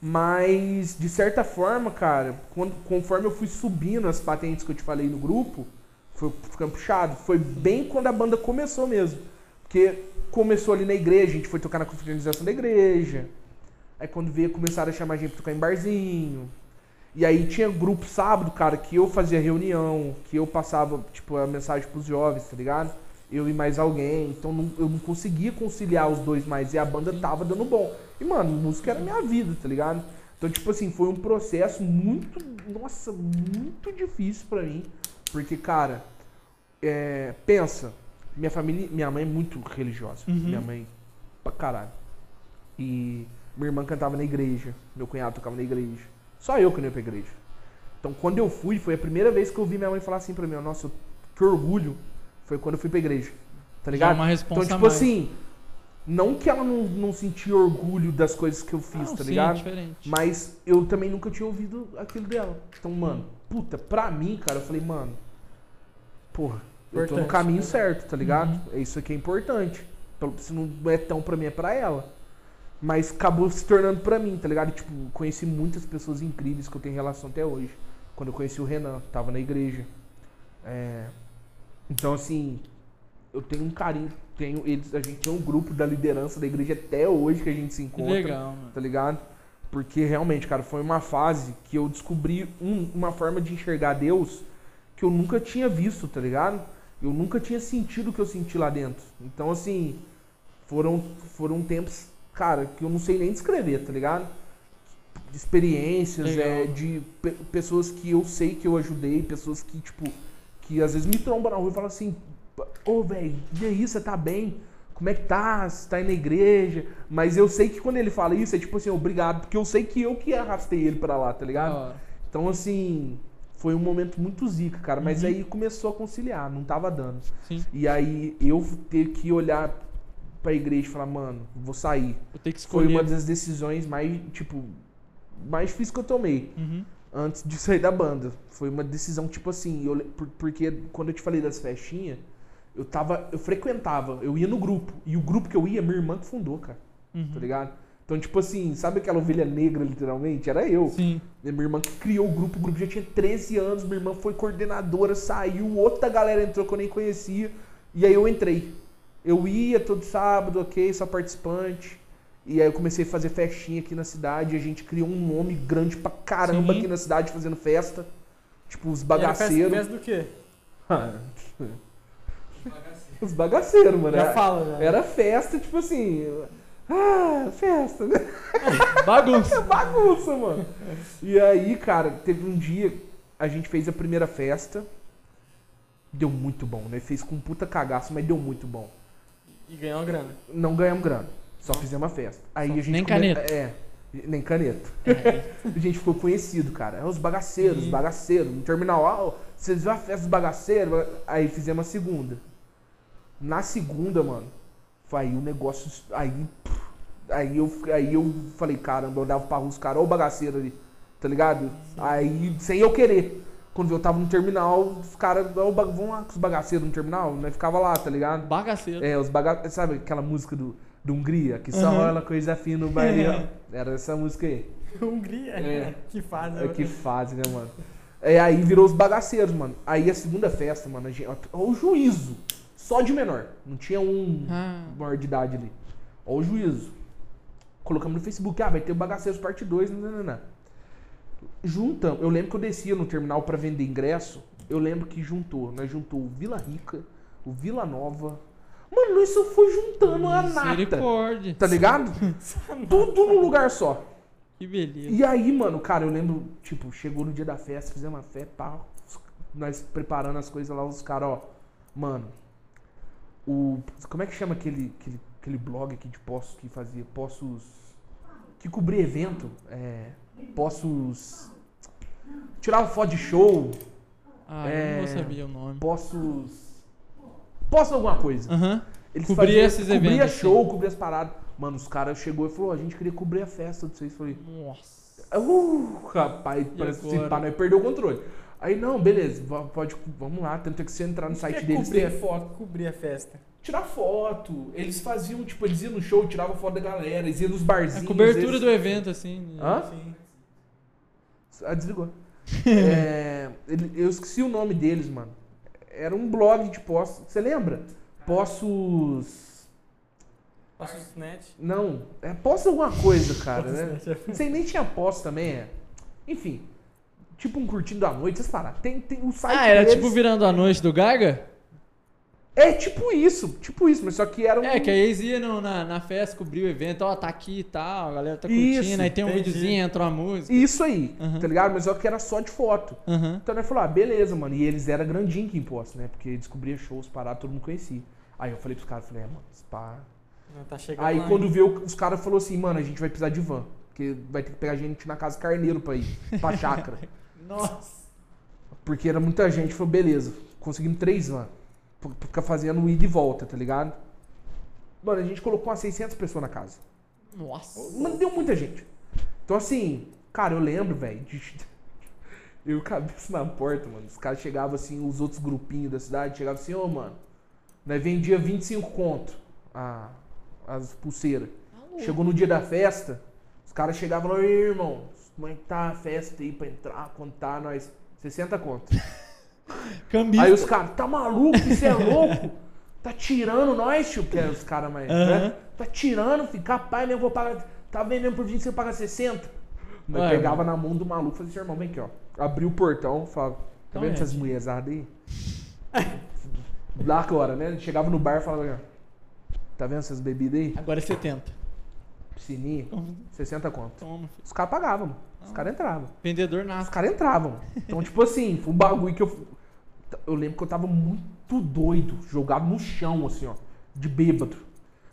Mas, de certa forma, cara, quando- conforme eu fui subindo as patentes que eu te falei no grupo, foi ficando puxado. Foi bem quando a banda começou mesmo. Porque começou ali na igreja, a gente foi tocar na confraternização da igreja. Aí quando veio, começaram a chamar a gente pra tocar em barzinho. E aí tinha grupo sábado, cara, que eu fazia reunião, que eu passava, tipo, a mensagem pros jovens, tá ligado? Eu e mais alguém. Então não- eu não conseguia conciliar os dois mais. E a banda tava dando bom. E, mano, música era minha vida, tá ligado? Então, tipo assim, foi um processo muito, nossa, muito difícil pra mim. Porque, cara, é, pensa, minha família, minha mãe é muito religiosa. Uhum. Minha mãe, pra caralho. E minha irmã cantava na igreja, meu cunhado tocava na igreja. Só eu que não ia pra igreja. Então, quando eu fui, foi a primeira vez que eu vi minha mãe falar assim pra mim, nossa, que orgulho, foi quando eu fui pra igreja. Tá Já ligado? uma responsa Então, tipo mais. assim, não que ela não, não sentia orgulho das coisas que eu fiz, Não, tá sim, ligado? diferente. Mas eu também nunca tinha ouvido aquilo dela. Então, mano, puta, pra mim, cara, eu falei, mano, porra, eu tô no Importante. caminho certo, tá ligado? Uhum. É isso aqui é importante. Pelo- Se não é tão pra mim, é pra ela. Mas acabou se tornando pra mim, tá ligado? E, tipo, conheci muitas pessoas incríveis que eu tenho relação até hoje. Quando eu conheci o Renan, tava na igreja. É, Então, assim, eu tenho um carinho. Tenho eles, a gente tem um grupo da liderança da igreja até hoje que a gente se encontra legal, mano. tá ligado? Porque realmente, cara, foi uma fase que eu descobri um- uma forma de enxergar Deus que eu nunca tinha visto, tá ligado? Eu nunca tinha sentido o que eu senti lá dentro. Então, assim, foram, foram tempos, cara, que eu não sei nem descrever, tá ligado? De experiências, Legal. é, de pe- pessoas que eu sei que eu ajudei, pessoas que, tipo, que às vezes me trombam na rua e falam assim, ô, velho, e aí, você tá bem? Como é que tá? Você tá aí na igreja? Mas eu sei que quando ele fala isso, é tipo assim, obrigado, porque eu sei que eu que arrastei ele pra lá, tá ligado? hora. Então, assim, foi um momento muito zica, cara. Mas Uhum. aí começou a conciliar, não tava dando. Sim. E aí eu ter que olhar pra igreja e falar, mano, vou sair. Vou ter que Foi escolher. uma das decisões mais, tipo, mais difíceis que eu tomei Uhum. antes de [laughs] sair da banda. Foi uma decisão, tipo assim, eu, porque quando eu te falei das festinhas, eu tava. Eu frequentava, eu ia no grupo. E o grupo que eu ia, minha irmã que fundou, cara. Uhum. Tá ligado? Então, tipo assim, sabe aquela ovelha negra, literalmente? Era eu. Sim. Minha irmã que criou o grupo, o grupo já tinha 13 anos, minha irmã foi coordenadora, saiu, outra galera entrou que eu nem conhecia, e aí eu entrei. Eu ia todo sábado, ok, só participante. E aí eu comecei a fazer festinha aqui na cidade, a gente criou um nome grande pra caramba Sim. aqui na cidade fazendo festa. Tipo, os festa- bagaceiros. Festa do quê? [laughs] Os bagaceiros, mano. Já Era, fala, já. era festa, tipo assim. Ah, festa, né? [laughs] Bagunça. [laughs] Bagunça, mano. E aí, cara, teve um dia, a gente fez a primeira festa. Deu muito bom, né? Fez com puta cagaço, mas deu muito bom. E ganhou uma grana. Não ganhamos grana, só fizemos a festa. Aí a gente Nem come- caneta. É, nem caneta. [laughs] a gente ficou conhecido, cara. É os bagaceiros, os bagaceiros. No terminal, ah, ó, vocês viram a festa dos bagaceiros? Aí fizemos a segunda. Na segunda, mano, aí o negócio. Aí. Aí eu, aí eu falei, caramba, eu dava pra rua os caras, ó o bagaceiro ali, tá ligado? Aí, sem eu querer. Quando eu tava no terminal, os caras, ó, o ba- vamos lá com os bagaceiros no terminal, nós ficava lá, tá ligado? Bagaceiro. É, os baga... Sabe aquela música do, do Hungria? Que só Uhum. rola coisa fina no baile. [laughs] Era essa música aí. [laughs] Hungria. É. Que fase. É, que fase, né, mano? É, aí virou os bagaceiros, mano. Aí a segunda festa, mano, a gente... ó, o juízo. Só de menor. Não tinha um Ah. maior de idade ali. Ó o juízo. Colocamos no Facebook, ah, vai ter o Bagaceiros parte 2, não, não, não. Juntamos. Eu lembro que eu descia no terminal pra vender ingresso. Eu lembro que juntou. Nós juntou o Vila Rica, o Vila Nova. Mano, nós só foi juntando a nata. Tá ligado? [laughs] Tudo num lugar só. Que beleza. E aí, mano, cara, eu lembro, tipo, chegou no dia da festa, fizemos uma festa, pá, nós preparando as coisas lá, os caras, ó, mano, o. Como é que chama aquele, aquele, aquele blog aqui de postos que fazia? Postos. Que cobria evento? É. Postos. Tirava foto de show, Ah, eu É. não vou saber o nome. postos. Postos alguma coisa. Aham. Eles Cobria faziam- esses Cobria eventos, assim. show, cobria as paradas. Mano, os caras chegou e falou, a gente queria cobrir a festa de vocês. Eu Falei, Nossa. Uh, rapaz, parece que agora? pá, nós perdeu o controle. Aí, não, beleza, pode, vamos lá, tanto é que você entrar no site é deles, cobrir tem foto, cobrir a festa. tirar foto. Eles faziam, tipo, eles iam no show, tiravam foto da galera, eles iam nos barzinhos. A cobertura eles... do evento, assim. Hã? Sim. Ah, desligou. [laughs] É, eu esqueci o nome deles, mano. Era um blog de postos. Você lembra? Postos. O net. Não, é postos alguma coisa, cara, né? Postos net. Não sei, nem tinha postos também, é. Enfim. Tipo um curtindo a noite, vocês pararam. Tem, tem o site Ah, era deles- tipo virando a noite do Gaga? É tipo isso, tipo isso, mas só que era um. É, que aí eles iam no- na, na festa, cobrir o evento, ó, tá aqui e tal, a galera tá Isso, curtindo, aí tem um entendi. videozinho, entra uma música. Isso aí, Uhum. tá ligado? Mas só que era só de foto. Aham. Então nós falou, ah, beleza, mano. E eles eram grandinho que imposto, né? Porque descobria shows parados, todo mundo conhecia. Aí eu falei pros caras, falei, é, mano, pá. Não, tá chegando Aí lá, quando viu, os caras falaram assim, mano, a gente vai precisar de van. Porque vai ter que pegar a gente na casa carneiro pra ir, pra chácara. [laughs] Nossa. Porque era muita gente. Falou, beleza, conseguimos três van. Pra ficar fazendo ida e volta, tá ligado? Mano, a gente colocou umas 600 pessoas na casa. Nossa. Mano, deu muita gente. Então, assim, cara, eu lembro, velho, de. [laughs] Eu cabeça na porta, mano. Os caras chegavam assim, os outros grupinhos da cidade chegavam assim, ô, mano, nós vendia 25 conto a, as pulseiras. Chegou no dia da festa, os caras chegavam lá, "Ei, irmão, como é que tá a festa aí pra entrar, contar nós? 60 conto. [laughs] Cambista. Aí os caras, tá maluco? Você é louco? Tá tirando nós, tio? Que é os caras mais. Aham. Né? Tá tirando, ficar pai, né? Eu vou pagar. Tá vendendo por 20, você paga 60. Mas pegava na mão do maluco e falei assim, irmão, vem aqui, ó. Abriu o portão, falava, tá Então vendo é, essas mulherzadas aí? Lá agora, né? Chegava no bar e falava, ó, tá vendo essas bebidas aí? Agora é 70. Piscininha, Toma, 60 conto. toma. Os caras pagavam, mano. Os caras entravam. Vendedor Os nasce. caras entravam. Então, tipo assim, foi um bagulho que eu. Eu lembro que eu tava muito doido, jogado no chão, assim, ó, de bêbado.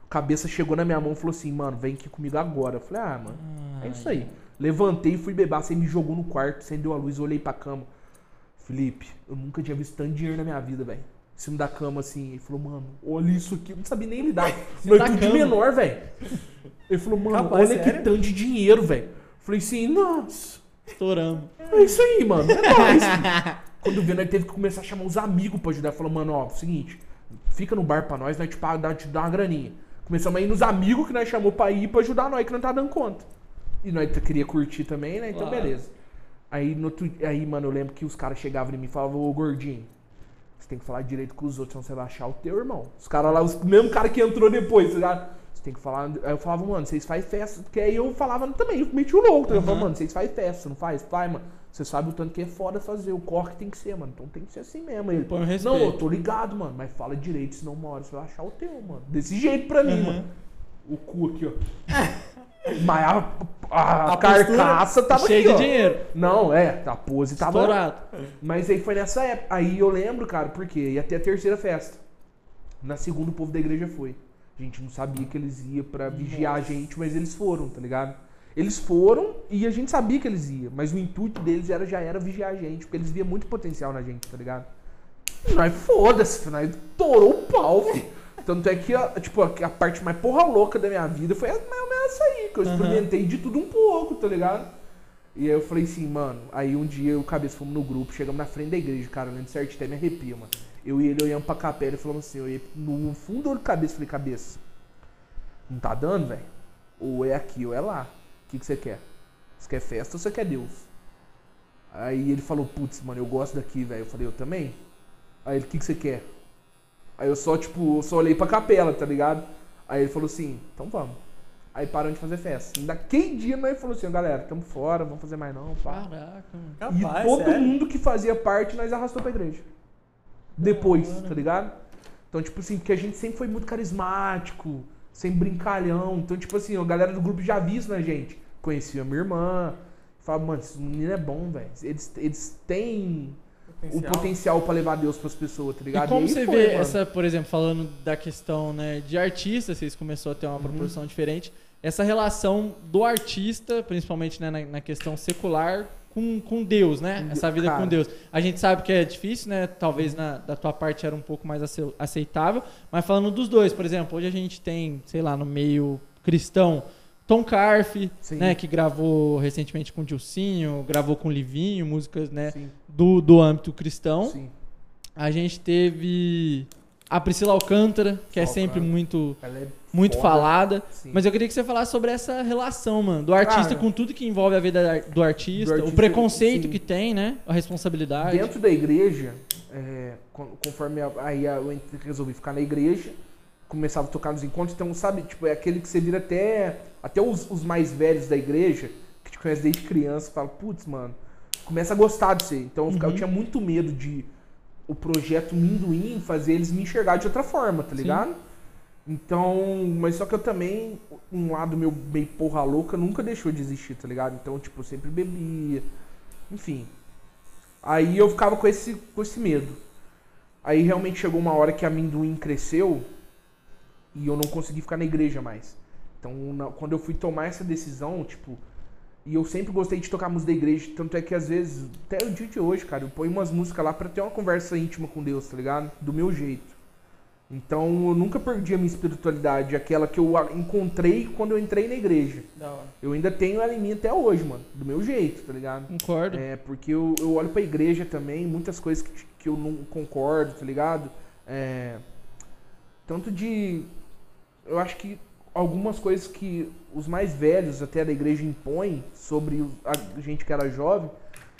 Cabeça chegou na minha mão e falou assim, mano, vem aqui comigo agora. Eu falei, ah, mano, é isso aí. Levantei e fui beber. Você me jogou no quarto, acendeu a luz, eu olhei pra cama. Felipe, eu nunca tinha visto tanto dinheiro na minha vida, velho. Em cima da cama, assim. Ele falou, mano, olha isso aqui. Eu não sabia nem lidar. [laughs] Da tudo de menor, velho. Ele falou, mano, Rapaz, olha que sério? tanto de dinheiro, velho. Falei assim, nossa. Estouramos. É isso aí, mano. É nóis. [laughs] Quando viu, nós teve que começar a chamar os amigos pra ajudar. Falou, mano, ó, seguinte, fica no bar pra nós, nós te, paga, dá- te dá uma graninha. Começamos a ir nos amigos que nós chamou pra ir pra ajudar nós, que não tá dando conta. E nós queria curtir também, né? Então, Claro. beleza. Aí, no aí, mano, eu lembro que os caras chegavam em mim e falavam, ô gordinho, você tem que falar direito com os outros, senão você vai achar o teu irmão. Os caras lá, os mesmo cara que entrou depois, tá ligado? Você tem que falar. Aí eu falava, mano, vocês fazem festa. Porque aí eu falava também, eu meti o louco. ligado? Eu falava, Uhum. mano, vocês fazem festa, não faz? Faz, mano. Você sabe o tanto que é foda fazer, o corre tem que ser, mano. Então tem que ser assim mesmo. Ele, um não, eu tô ligado, mano, mas fala direito, senão uma hora você vai achar o teu, mano. Desse jeito pra mim, Uhum. mano. O cu aqui, ó. [laughs] mas a, a, A carcaça tava cheia de ó. dinheiro. Não, é, a pose tava. Estourado. Mas aí foi nessa época. Aí eu lembro, cara, porque ia até a terceira festa. Na segunda o povo da igreja foi. A gente não sabia que eles iam pra vigiar a gente, mas eles foram, tá ligado? Eles foram e a gente sabia que eles iam, mas o intuito deles era, já era vigiar a gente, porque eles viam muito potencial na gente, tá ligado? Nós foda-se, nós torou o pau, filho. Tanto é que, a, tipo, a, a parte mais porra louca da minha vida foi mais ou menos essa aí, que eu experimentei de tudo um pouco, tá ligado? E aí eu falei assim, mano, aí um dia eu o cabeça fomos no grupo, chegamos na frente da igreja, cara, eu lembro certo, até me arrepia, mano. Eu e ele olhamos pra capela e falamos assim, eu ia no fundo do olho cabeça, falei, cabeça, não tá dando, velho? Ou é aqui ou é lá. O que, que você quer? Você quer festa ou você quer Deus? Aí ele falou, putz, mano, eu gosto daqui, velho. Eu falei, eu também? Aí ele, o que, que você quer? Aí eu só, tipo, eu só olhei pra capela, tá ligado? Aí ele falou assim, então vamos. Aí paramos de fazer festa. Daquele dia nós falou assim, ó, galera, tamo fora, vamos fazer mais não, pá. Caraca, E todo sério. mundo que fazia parte, nós arrastou pra igreja. Depois, tá ligado? Então, tipo assim, porque a gente sempre foi muito carismático, sem brincalhão. Então, tipo assim, a galera do grupo já viu isso na gente. Conhecia a minha irmã. Falava, mano, esse menino é bom, velho. Eles, eles têm o potencial pra levar Deus pras pessoas, tá ligado? E como aí você foi, vê mano. essa, por exemplo, falando da questão né, de artista, vocês começaram a ter uma Uhum. proporção diferente, essa relação do artista, principalmente né, na, na questão secular, com, com Deus, né? Essa vida cara. com Deus. A gente sabe que é difícil, né? Talvez na, da tua parte era um pouco mais ace- aceitável, mas falando dos dois, por exemplo, hoje a gente tem, sei lá, no meio cristão, Tom Carf, Sim. né, que gravou recentemente com o Dilcinho, gravou com o Livinho, músicas né, Sim, do, do âmbito cristão. sim. A gente teve a Priscila Alcântara, que é Alcântara. sempre muito, é muito foda. falada. Sim. Mas eu queria que você falasse sobre essa relação, mano, do artista Cara, com tudo que envolve a vida da- do artista, do artista, o preconceito sim. que tem, né? A responsabilidade. Dentro da igreja, é, con- conforme aí eu resolvi ficar na igreja, começava a tocar nos encontros, então sabe, tipo, é aquele que você vira até até os, os mais velhos da igreja, que te conhecem desde criança, fala, putz, mano, começa a gostar de você. Então eu, ficava- eu Uhum. tinha muito medo de o projeto Minduim fazer eles me enxergar de outra forma, tá Sim. ligado? Então, mas só que eu também, um lado meu meio porra louca nunca deixou de existir, tá ligado? Então, tipo, eu sempre bebia, enfim. Aí eu ficava com esse, com esse medo. Aí realmente chegou uma hora que a amendoim cresceu e eu não consegui ficar na igreja mais. Então, na- quando eu fui tomar essa decisão, tipo, e eu sempre gostei de tocar música da igreja, tanto é que às vezes, até o dia de hoje, cara, eu ponho umas músicas lá pra ter uma conversa íntima com Deus, tá ligado? Do meu jeito. Então, eu nunca perdi a minha espiritualidade, aquela que eu encontrei quando eu entrei na igreja. Eu ainda tenho ela em mim até hoje, mano, do meu jeito, tá ligado? Concordo. É, porque eu, eu olho pra igreja também, muitas coisas que, que eu não concordo, tá ligado? É, tanto de. Eu acho que algumas coisas que os mais velhos até da igreja impõem sobre a gente que era jovem,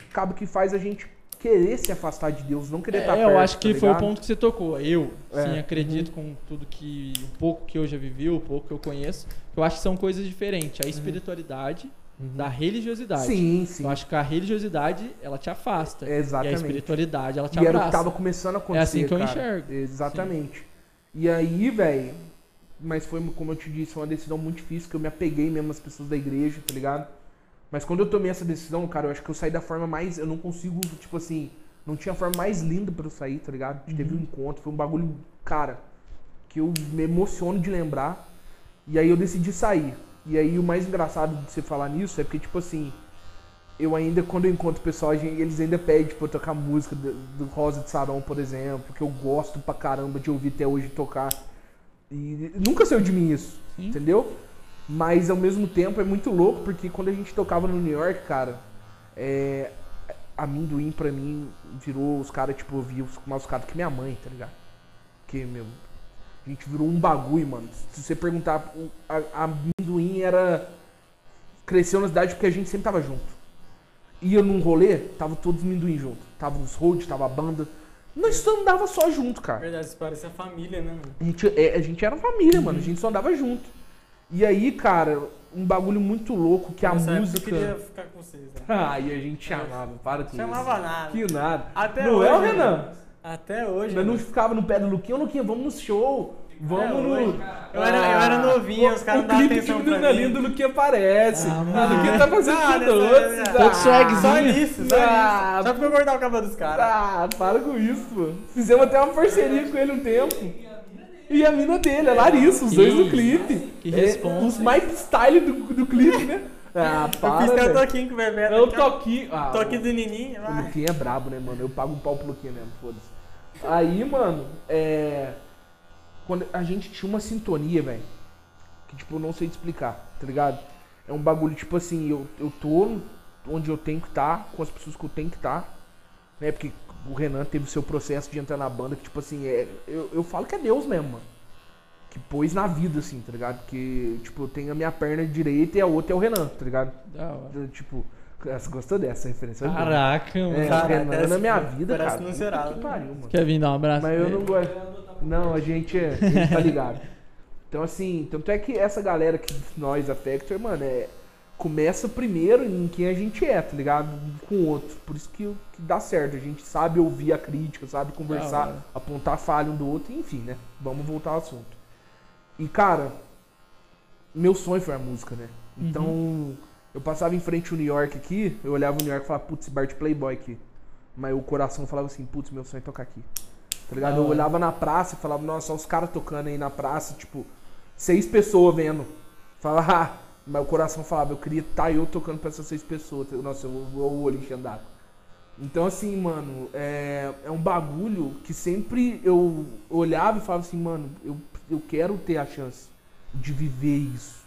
acaba que faz a gente querer se afastar de Deus, não querer estar É, perto. eu acho que tá foi o ponto que você tocou. Eu, É, sim, acredito com tudo que. Um pouco que eu já vivi, o pouco que eu conheço. que Eu acho que são coisas diferentes. A espiritualidade Uhum. da religiosidade. Sim, sim. Eu acho que a religiosidade, ela te afasta. E a Exatamente. espiritualidade, ela te E era o abraça. que tava começando a acontecer. É assim que eu cara. enxergo. Exatamente. E aí, velho. Mas foi, como eu te disse, foi uma decisão muito difícil, que eu me apeguei mesmo às pessoas da igreja, tá ligado? Mas quando eu tomei essa decisão, cara, eu acho que eu saí da forma mais. Eu não consigo, tipo assim. Não tinha forma mais linda pra eu sair, tá ligado? A gente teve um encontro, foi um bagulho, cara, que eu me emociono de lembrar. E aí eu decidi sair. E aí o mais engraçado de você falar nisso é porque, tipo assim, eu ainda, quando eu encontro o pessoal, a eles ainda pedem pra eu tocar música do, do Rosa de Saron, por exemplo, que eu gosto pra caramba de ouvir até hoje tocar. E nunca saiu de mim isso, Sim. entendeu? Mas ao mesmo tempo é muito louco, porque quando a gente tocava no New York, cara, é, amendoim pra mim virou os caras, tipo, eu via os, mais os caras que minha mãe, tá ligado? Porque, meu, a gente virou um bagulho, mano. Se você perguntar, a, a amendoim era. Cresceu na cidade porque a gente sempre tava junto. Ia num rolê, tava todos os amendoim junto. Tava os road, tava a banda. Nós só andava só junto, cara. Verdade, isso parece a família, né, mano? A gente, é, a gente era família, mano. A gente só andava junto. E aí, cara, um bagulho muito louco que a Nessa época música. Eu queria ficar com vocês, né? [laughs] Ai, a gente chamava, para com Chamava isso. nada. Que nada. Até não hoje. é o Renan? Até hoje. Nós não ficava no pé do Luquinha, Luquinha, vamos no show. Vamos É, no. Eu era- eu era novinho, o- os caras O não davam clipe atenção pra Adrenalina mim. do Luquinha aparece. Ah, Ah, o Luquinha tá fazendo Ah, tudo doce. é, Todo ah, swagzinho. Só nisso, só Ah, nisso. Só eu cortava o cabelo dos caras. Ah, para com isso, pô. Fizemos até uma parceria com ele um tempo. E a mina dele, a Larissa, os Que dois no isso. clipe. Que É, responsa. Os mais style do, do clipe, né? Ah, Eu para, fiz até o toquinho com o. É o toquinho. Ah, Toquinho do Nininho. O. Luquinha é brabo, né, mano? Eu pago um pau pro Luquinha mesmo, foda-se. Aí, mano, é. Quando a gente tinha uma sintonia, velho. Que, tipo, eu não sei te explicar, tá ligado? É um bagulho, tipo assim, eu, eu tô onde eu tenho que estar, com as pessoas que eu tenho que estar. Né? Porque o Renan teve o seu processo de entrar na banda, que, tipo assim, é, eu, eu falo que é Deus mesmo, mano. Que pôs na vida, assim, tá ligado? Que, tipo, eu tenho a minha perna direita e a outra é o Renan, tá ligado? Da hora. Tipo, você gostou dessa referência? Caraca, mano. É, Cara, o Renan parece- na minha vida, parece cara. no puta Cerrado. que pariu, mano. Quer vir dar um abraço? Mas eu não gosto. Não, a gente é. A gente tá ligado. Então, assim, tanto é que essa galera que nós, a Factor, mano, é. Começa primeiro em quem a gente é, tá ligado? Com o outro. Por isso que, que dá certo. A gente sabe ouvir a crítica, sabe conversar, hora. apontar falha um do outro, enfim, né? Vamos voltar ao assunto. E, cara, meu sonho foi a música, né? Então, eu passava em frente ao New York aqui, eu olhava o New York e falava, putz, bar de Playboy aqui. Mas o coração falava assim, putz, meu sonho é tocar aqui. Tá ligado? Eu olhava na praça e falava, nossa, os caras tocando aí na praça, tipo, seis pessoas vendo. Falava, [laughs] ah, mas o coração falava, eu queria estar eu tocando pra essas seis pessoas. Nossa, eu vou o olho enchendo d'água. Então, assim, mano, é, é um bagulho que sempre eu olhava e falava assim, mano, eu, eu quero ter a chance de viver isso.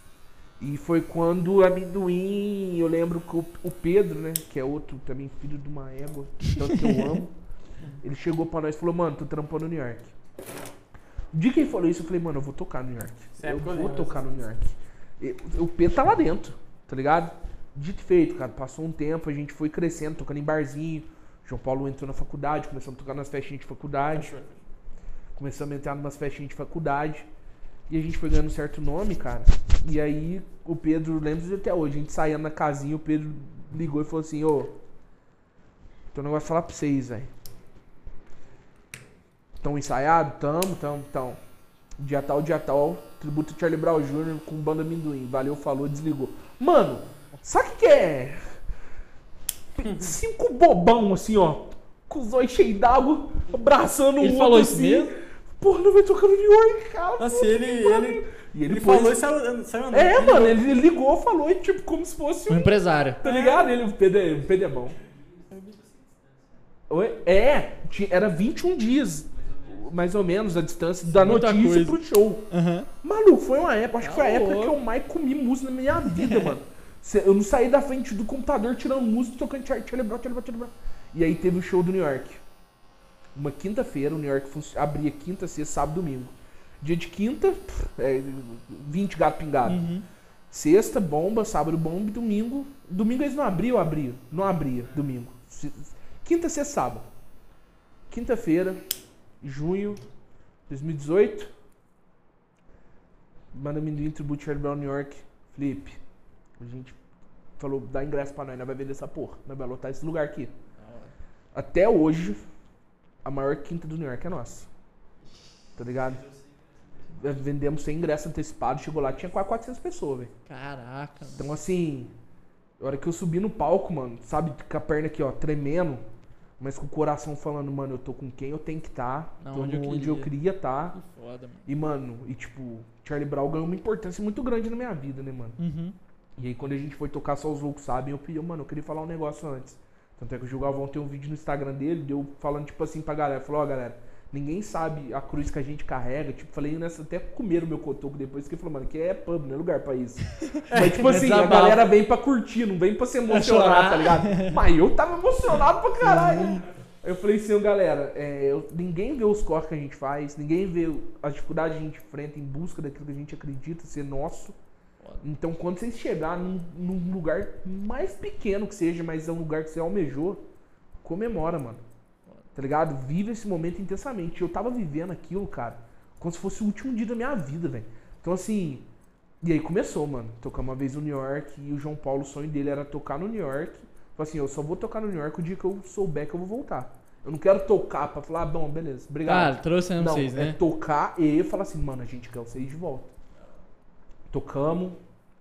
E foi quando o amendoim, eu lembro que o, o Pedro, né, que é outro também filho de uma égua, tanto que eu [laughs] amo, ele chegou pra nós e falou, mano, tô trampando no New York. O dia que ele falou isso, eu falei, mano, eu vou tocar no New York. Eu época eu vou lembro, tocar no New York. E O Pedro tá lá dentro, tá ligado? Dito e feito, cara. Passou um tempo, a gente foi crescendo, tocando em barzinho. João Paulo entrou na faculdade, começamos a tocar nas festinhas de faculdade. Começamos a entrar numas festinhas de faculdade. E a gente foi ganhando um certo nome, cara. E aí o Pedro, lembro até hoje, a gente saía na casinha, o Pedro ligou e falou assim, ô, tem um negócio pra falar pra vocês, velho. Tão ensaiado? Tamo, tamo, tamo. Dia tal, dia tal, tributo Charlie Brown Jr. com banda amendoim. Valeu, falou, desligou. Mano, sabe o que que é? [laughs] Cinco bobão assim, ó. Com os olhos cheios d'água, abraçando Ele o outro falou isso assim. mesmo? Porra, não vai tocar no New York, cara. Nossa, e ele, ele, E ele, ele pôs- falou e saiu, saiu andando. É, Ele- mano, ele ligou, falou e tipo, como se fosse Um um. empresário. Tá ligado? Ele, o Pedro, é- o Pedro é bom. Oi? É, era 21 dias, mais ou menos, a distância da Muita notícia coisa. pro show. Aham. Maluco, foi uma época, acho que foi a Tá época que eu mais comi música na minha vida, mano. Eu não saí da frente do computador tirando música, tocando Charlie Brown, Charlie Brown, Charlie Brown. E aí teve o show do New York. Uma quinta-feira, o New York abria quinta, sexta, sábado, domingo. Dia de quinta, é, 20 gato pingado. Uhum. Sexta, bomba, sábado, bomba domingo. Domingo eles não abriam, abriam. Não abria, domingo. Quinta, sexta, sábado. Quinta-feira, junho 2018. Manda amendoim, tributo Charlie Brown, New York. Felipe, a gente falou, dá ingresso pra nós, nós vai vender essa porra. Nós vai lotar esse lugar aqui. Até hoje, a maior quinta do New York é nossa. Tá ligado? Vendemos sem ingresso antecipado, chegou lá, tinha quase 400 pessoas, velho. Caraca. Então, assim, a hora que eu subi no palco, mano, sabe, com a perna aqui, ó, tremendo, mas com o coração falando, mano, eu tô com quem eu tenho que estar, tô onde eu onde eu queria. estar. Que foda, mano. E, mano, e tipo, Charlie Brown ganhou uma importância muito grande na minha vida, né, mano? Uhum. E aí, quando a gente foi tocar Só os Loucos Sabem, eu pedi, mano, eu queria falar um negócio antes. Tanto é que o Gil Galvão tem um vídeo no Instagram dele, deu falando, tipo assim, pra galera. Falou, ó, galera, ninguém sabe a cruz que a gente carrega. Tipo, falei nessa, até comeram meu cotoco depois, que ele falou, mano, que é pub, não é lugar pra isso. [laughs] Mas, tipo assim, a galera vem pra curtir, não vem pra se emocionar, tá ligado? [laughs] Mas eu tava emocionado pra caralho. Eu falei assim, galera, é, eu- ninguém vê os corres que a gente faz, ninguém vê as dificuldades que a gente enfrenta em busca daquilo que a gente acredita ser nosso. Então, quando vocês chegar num, num lugar mais pequeno que seja, mas é um lugar que você almejou, comemora, mano. Tá ligado? Vive esse momento intensamente. Eu tava vivendo aquilo, cara, como se fosse o último dia da minha vida, velho. Então, assim, E aí começou, mano. Tocamos uma vez no New York e o João Paulo, o sonho dele era tocar no New York. Falei assim, eu só vou tocar no New York o dia que eu souber que eu vou voltar. Eu não quero tocar pra falar, ah, bom, beleza, obrigado. Ah, trouxe não, vocês, é né? tocar e falar assim, mano, a gente quer vocês de volta. Tocamos,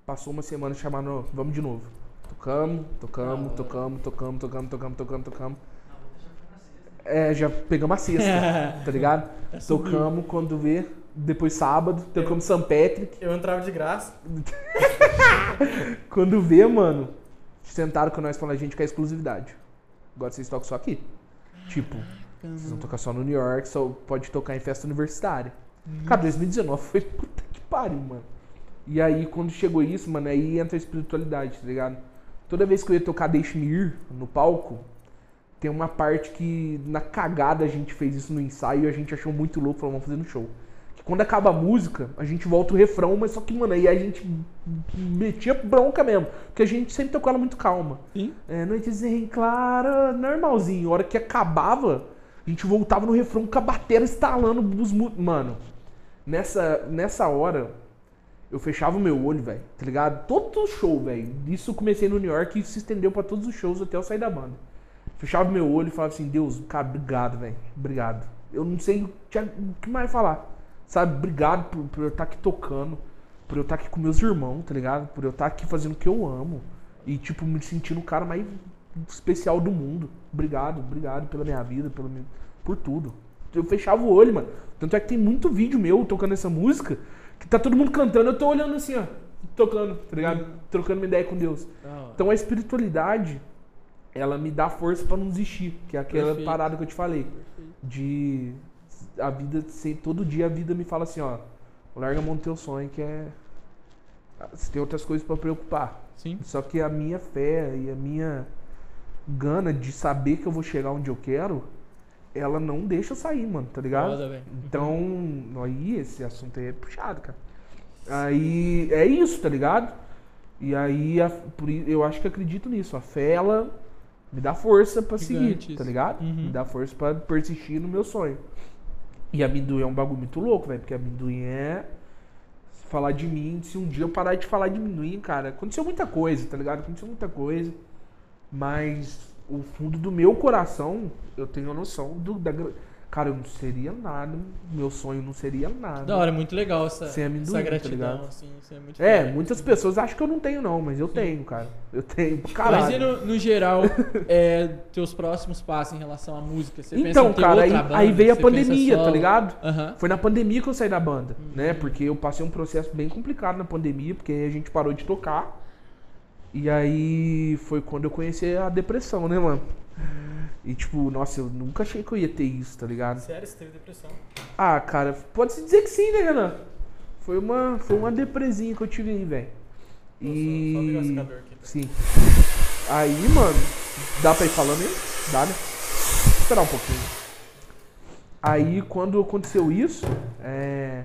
passou uma semana chamando, vamos de novo. Tocamos, tocamos, tocamos, tocamos, tocamos, tocamos, tocamos, tocamos. É, já pegamos a sexta, [laughs] tá ligado? subiu. Tocamos quando vê, depois sábado, tocamos St. Patrick. Eu entrava de graça. [laughs] Quando vê, mano, sentaram com nós falando, a gente quer exclusividade. Agora vocês tocam só aqui. Tipo, vocês vão tocar só no New York, só pode tocar em festa universitária. Cara, 2019 foi puta que pariu, mano. E aí, quando chegou isso, mano, aí entra a espiritualidade, tá ligado? Toda vez que eu ia tocar Deixe-me Ir no palco, tem uma parte que na cagada a gente fez isso no ensaio e a gente achou muito louco, falou, vamos fazer no show. Que quando acaba a música, a gente volta o refrão, mas só que, mano, aí a gente metia bronca mesmo. Porque a gente sempre tocou ela muito calma. Sim. É, noites em claro, normalzinho. A hora que acabava, a gente voltava no refrão com a bateria estalando os Mano, nessa, nessa hora, eu fechava o meu olho, velho, tá ligado? Todo show, velho. Isso eu comecei no New York e se estendeu pra todos os shows até eu sair da banda. Fechava o meu olho e falava assim, Deus, cara, obrigado, velho. Obrigado. Eu não sei o que o que mais falar. Sabe, obrigado por, por eu estar aqui tocando, por eu estar aqui com meus irmãos, tá ligado? Por eu estar aqui fazendo o que eu amo. E, tipo, me sentindo o cara mais especial do mundo. Obrigado, obrigado pela minha vida, pelo meu, por tudo. Eu fechava o olho, mano. Tanto é que tem muito vídeo meu tocando essa música, que tá todo mundo cantando, eu tô olhando assim, ó. Tocando, tá ligado? Trocando uma ideia com Deus. Então a espiritualidade, ela me dá força pra não desistir, que é aquela Perfeito. parada que eu te falei, de a vida todo dia a vida me fala assim, ó, larga a mão do teu sonho que é você tem outras coisas pra preocupar. Sim. Só que a minha fé e a minha gana de saber que eu vou chegar onde eu quero, ela não deixa sair, mano, tá ligado? Velho. Então, aí esse assunto aí é puxado, cara. Aí é isso, tá ligado? E aí a- eu acho que acredito nisso. A fé, ela me dá força pra seguir, tá ligado? Uhum. Me dá força pra persistir no meu sonho. E amendoim é um bagulho muito louco, velho, porque amendoim é falar de mim. Se um dia eu parar de falar de amendoim, cara, aconteceu muita coisa, tá ligado? Aconteceu muita coisa. Mas o fundo do meu coração, eu tenho a noção do, da. Cara, eu não seria nada. Meu sonho não seria nada. Da hora, é muito legal essa, Sem amendoim, essa tá gratidão, ligado? assim, é muito É, foda. muitas pessoas acham que eu não tenho, não, mas eu tenho, cara. Eu tenho pra Mas e caralho. no, no geral, é, teus próximos passos em relação à música? Você Então, cara, aí, banda? aí veio a pandemia, tá ligado? Aham. Foi na pandemia que eu saí da banda, Uhum. né? Porque eu passei um processo bem complicado na pandemia, porque aí a gente parou de tocar. E aí foi quando eu conheci a depressão, né, mano? E tipo, nossa, eu nunca achei que eu ia ter isso, tá ligado? Sério, você teve depressão? Ah, cara, pode-se dizer que sim, né, Renan? Foi uma, foi uma depresinha que eu tive aí, velho. Só- só E. secador aqui. tá? Sim. Aí, mano, dá pra ir falando aí? Dá, né? Vou esperar um pouquinho. Aí, quando aconteceu isso, é,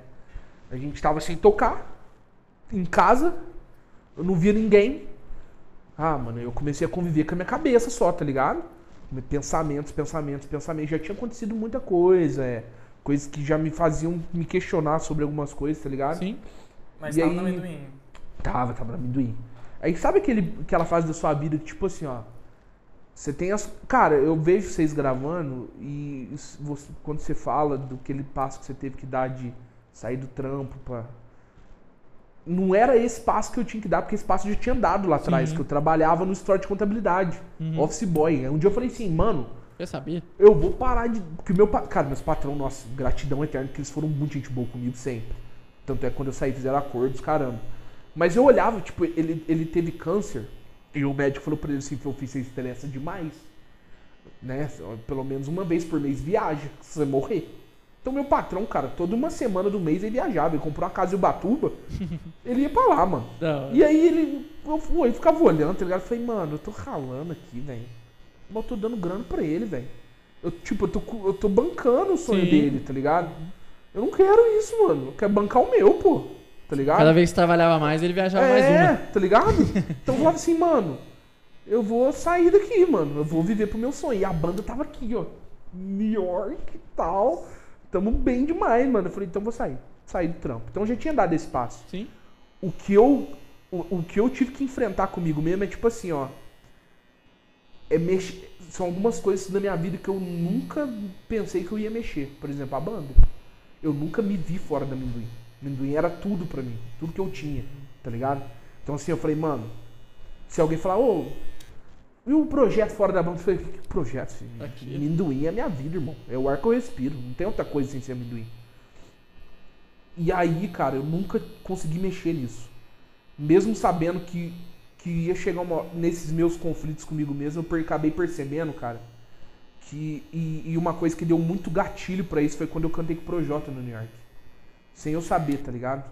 a gente tava sem tocar, em casa, eu não via ninguém. Ah, mano, eu comecei a conviver com a minha cabeça só, tá ligado? Pensamentos, pensamentos, pensamentos. Já tinha acontecido muita coisa, é. Coisas que já me faziam me questionar sobre algumas coisas, tá ligado? Sim. Mas E tava aí- no amendoim. Tava, tava no amendoim. Aí sabe aquele, aquela fase da sua vida que, tipo assim, ó. Você tem as. Cara, eu vejo vocês gravando e você- quando você fala do aquele passo que você teve que dar de sair do trampo pra. Não era esse passo que eu tinha que dar, porque esse passo eu já tinha dado lá atrás, Sim. que eu trabalhava no store de contabilidade, Uhum. office boy. Um dia eu falei assim, mano, Eu sabia. eu vou parar de. Porque meu. Cara, meus patrão, nossa, gratidão eterna, porque eles foram muito gente boa comigo sempre. Tanto é que quando eu saí, fizeram acordos, caramba. Mas eu olhava, tipo, ele, ele teve câncer. E o médico falou pra ele assim: Fê, você estressa demais. Né? Pelo menos uma vez por mês viaja, se você morrer. Então meu patrão, cara, toda uma semana do mês ele viajava. Ele comprou uma casa em Ubatuba. [laughs] ele ia pra lá, mano. Hora. E aí ele. Eu, eu ficava olhando, tá ligado? Eu falei, mano, eu tô ralando aqui, velho. Mas eu tô dando grana pra ele, velho. Eu, tipo, eu tô, eu tô bancando o sonho Sim. dele, tá ligado? Eu não quero isso, mano. Eu quero bancar o meu, pô. Tá ligado? Cada vez que trabalhava mais, ele viajava mais é, uma. tá ligado? [laughs] Então eu falava assim, mano, eu vou sair daqui, mano. Eu vou viver pro meu sonho. E a banda tava aqui, ó. New York e tal. Tamo bem demais, mano. Eu falei, então vou sair. Sair do trampo. Então eu já tinha dado esse passo. Sim. o que eu o, o que eu tive que enfrentar comigo mesmo é tipo assim, ó. É mex... São algumas coisas da minha vida que eu nunca pensei que eu ia mexer. Por exemplo, a banda. Eu nunca me vi fora da amendoim. Amendoim era tudo pra mim. Tudo que eu tinha, tá ligado? Então assim, eu falei, mano, se alguém falar, ô, e o projeto fora da banda? Eu falei, que projeto? Filho? Aqui. Amendoim é a minha vida, irmão. É o ar que eu respiro. Não tem outra coisa sem ser amendoim. E aí, cara, eu nunca consegui mexer nisso. Mesmo sabendo que, que ia chegar uma, nesses meus conflitos comigo mesmo, eu per- acabei percebendo, cara, que. E, e uma coisa que deu muito gatilho pra isso foi quando eu cantei com o Projota no New York. Sem eu saber, tá ligado?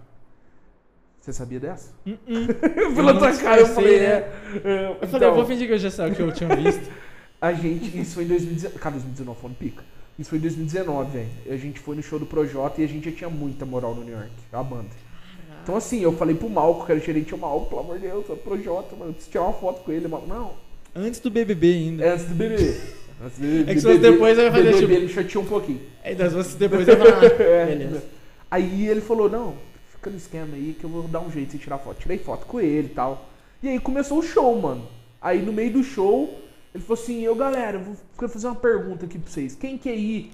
Você sabia dessa? [laughs] Pela não tua cara, eu falei, né? é. é, Eu falei, então, eu vou fingir que eu já sei o que eu tinha visto. [laughs] a gente, isso foi em 2019. Cara, 2019 foi um pica. Isso foi em 2019, velho. A gente foi no show do Projota e a gente já tinha muita moral no New York, a banda. Então assim, eu falei pro Malco, que era o gerente, o Malco, pelo amor de Deus, é o Projota, mano, eu preciso tirar uma foto com ele. Malco, não, Antes do BBB ainda. é antes do BBB. [laughs] Antes do BBB. É que se fosse depois, eu ia fazer BBB, tipo- ele chateou um pouquinho. É, das vezes depois eu falo, ah, É. beleza. Aí ele falou, não, fica no esquema aí que eu vou dar um jeito de tirar foto. Tirei foto com ele e tal. E aí começou o show, mano. Aí no meio do show, ele falou assim, eu galera, eu vou fazer uma pergunta aqui pra vocês. Quem quer ir?